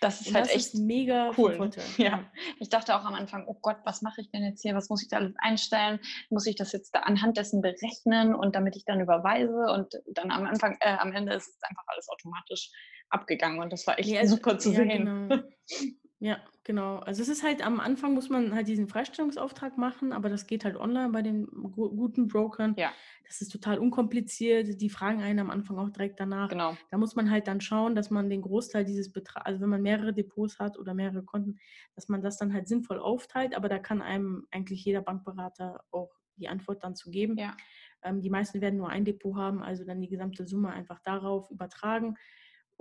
Das ist und halt das echt ist mega cool. Ja, ich dachte auch am Anfang, oh Gott, was mache ich denn jetzt hier? Was muss ich da alles einstellen? Muss ich das jetzt da anhand dessen berechnen und damit ich dann überweise? Und dann am Anfang, äh, am Ende ist es einfach alles automatisch abgegangen und das war echt ja, super zu ja, sehen. Genau. Ja, genau. Also es ist halt am Anfang muss man halt diesen Freistellungsauftrag machen, aber das geht halt online bei den guten Brokern. Ja. Das ist total unkompliziert. Die fragen einen am Anfang auch direkt danach. Genau. Da muss man halt dann schauen, dass man den Großteil dieses Betrags, also wenn man mehrere Depots hat oder mehrere Konten, dass man das dann halt sinnvoll aufteilt. Aber da kann einem eigentlich jeder Bankberater auch die Antwort dann zu geben. Ja. Ähm, die meisten werden nur ein Depot haben, also dann die gesamte Summe einfach darauf übertragen.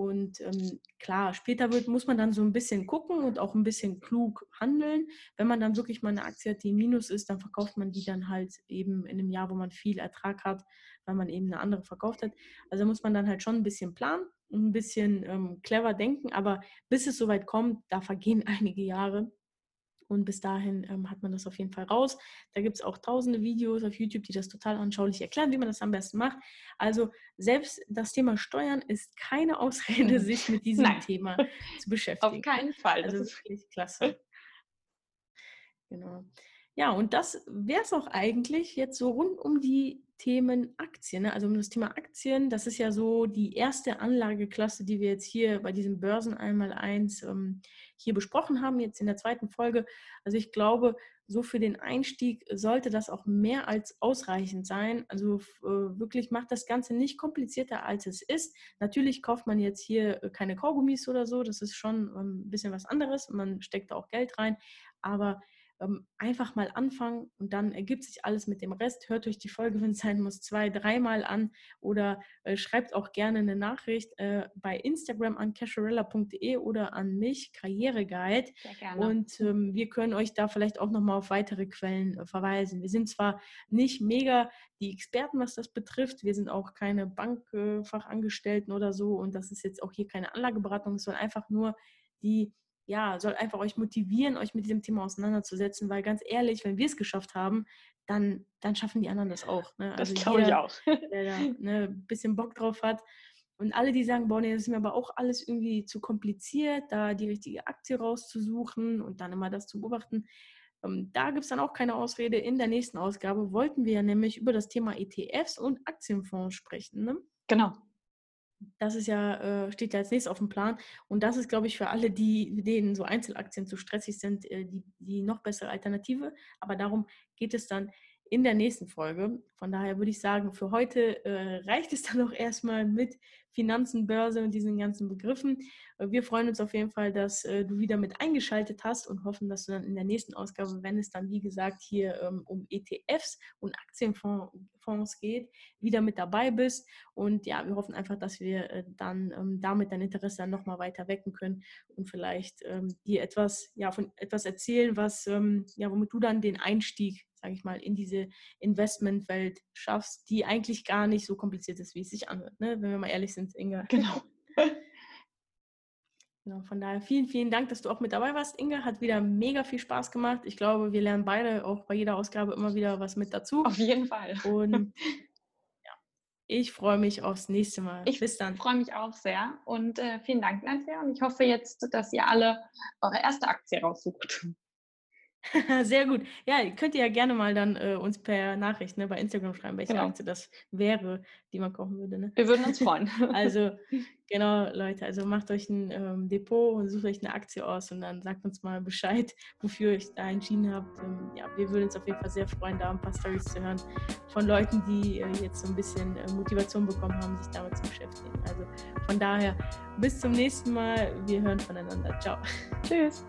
Und ähm, klar, später wird, muss man dann so ein bisschen gucken und auch ein bisschen klug handeln. Wenn man dann wirklich mal eine Aktie hat, die minus ist, dann verkauft man die dann halt eben in einem Jahr, wo man viel Ertrag hat, weil man eben eine andere verkauft hat. Also muss man dann halt schon ein bisschen planen und ein bisschen ähm, clever denken. Aber bis es soweit kommt, da vergehen einige Jahre. Und bis dahin ähm, hat man das auf jeden Fall raus. Da gibt es auch tausende Videos auf YouTube, die das total anschaulich erklären, wie man das am besten macht. Also selbst das Thema Steuern ist keine Ausrede, sich mit diesem Nein. Thema zu beschäftigen. Auf keinen Fall. Das also ist wirklich klasse. Genau. Ja, und das wäre es auch eigentlich jetzt so rund um die Themen Aktien. Ne? Also um das Thema Aktien, das ist ja so die erste Anlageklasse, die wir jetzt hier bei diesem Börsen einmal eins ähm, hier besprochen haben, jetzt in der zweiten Folge. Also ich glaube, so für den Einstieg sollte das auch mehr als ausreichend sein. Also äh, wirklich macht das Ganze nicht komplizierter, als es ist. Natürlich kauft man jetzt hier äh, keine Kaugummis oder so, das ist schon ähm, ein bisschen was anderes. Man steckt da auch Geld rein, aber ähm, einfach mal anfangen und dann ergibt sich alles mit dem Rest. Hört euch die Folge, wenn es sein muss, zwei, dreimal an oder äh, schreibt auch gerne eine Nachricht äh, bei Instagram an casherella.de oder an mich, Karriereguide. Und ähm, wir können euch da vielleicht auch nochmal auf weitere Quellen äh, verweisen. Wir sind zwar nicht mega die Experten, was das betrifft. Wir sind auch keine Bankfachangestellten oder so und das ist jetzt auch hier keine Anlageberatung, es soll einfach nur die ja, soll einfach euch motivieren, euch mit diesem Thema auseinanderzusetzen, weil ganz ehrlich, wenn wir es geschafft haben, dann, dann schaffen die anderen das auch. Ne? Das also glaube ich auch. der da ne, ein bisschen Bock drauf hat. Und alle, die sagen, boah, nee, das ist mir aber auch alles irgendwie zu kompliziert, da die richtige Aktie rauszusuchen und dann immer das zu beobachten. Ähm, da gibt es dann auch keine Ausrede. In der nächsten Ausgabe wollten wir ja nämlich über das Thema ETFs und Aktienfonds sprechen. Ne? Genau. Das ist ja, äh, steht ja als nächstes auf dem Plan. Und das ist, glaube ich, für alle, die, denen so Einzelaktien zu stressig sind, äh, die, die noch bessere Alternative. Aber darum geht es dann in der nächsten Folge. Von daher würde ich sagen, für heute äh, reicht es dann auch erstmal mit Finanzen, Börse und diesen ganzen Begriffen. Wir freuen uns auf jeden Fall, dass äh, du wieder mit eingeschaltet hast und hoffen, dass du dann in der nächsten Ausgabe, wenn es dann, wie gesagt, hier ähm, um ETFs und Aktienfonds geht, wieder mit dabei bist. Und ja, wir hoffen einfach, dass wir äh, dann ähm, damit dein Interesse dann nochmal weiter wecken können und vielleicht ähm, dir etwas, ja, von etwas erzählen, was, ähm, ja, womit du dann den Einstieg sage ich mal, in diese Investmentwelt schaffst, die eigentlich gar nicht so kompliziert ist, wie es sich anhört, ne? wenn wir mal ehrlich sind, Inge. Genau. genau. Von daher vielen, vielen Dank, dass du auch mit dabei warst, Inge. Hat wieder mega viel Spaß gemacht. Ich glaube, wir lernen beide auch bei jeder Ausgabe immer wieder was mit dazu. Auf jeden Fall. Und ja, ich freue mich aufs nächste Mal. Ich Bis dann. freue mich auch sehr und äh, vielen Dank, Nadja. Und ich hoffe jetzt, dass ihr alle eure erste Aktie raussucht. Sehr gut. Ja, könnt ihr ja gerne mal dann äh, uns per Nachricht ne, bei Instagram schreiben, welche genau. Aktie das wäre, die man kaufen würde. Ne? Wir würden uns freuen. also, genau, Leute, also macht euch ein ähm, Depot und sucht euch eine Aktie aus und dann sagt uns mal Bescheid, wofür ihr euch da entschieden habt. Ähm, ja, wir würden uns auf jeden Fall sehr freuen, da ein paar Stories zu hören von Leuten, die äh, jetzt so ein bisschen äh, Motivation bekommen haben, sich damit zu beschäftigen. Also von daher, bis zum nächsten Mal. Wir hören voneinander. Ciao. Tschüss.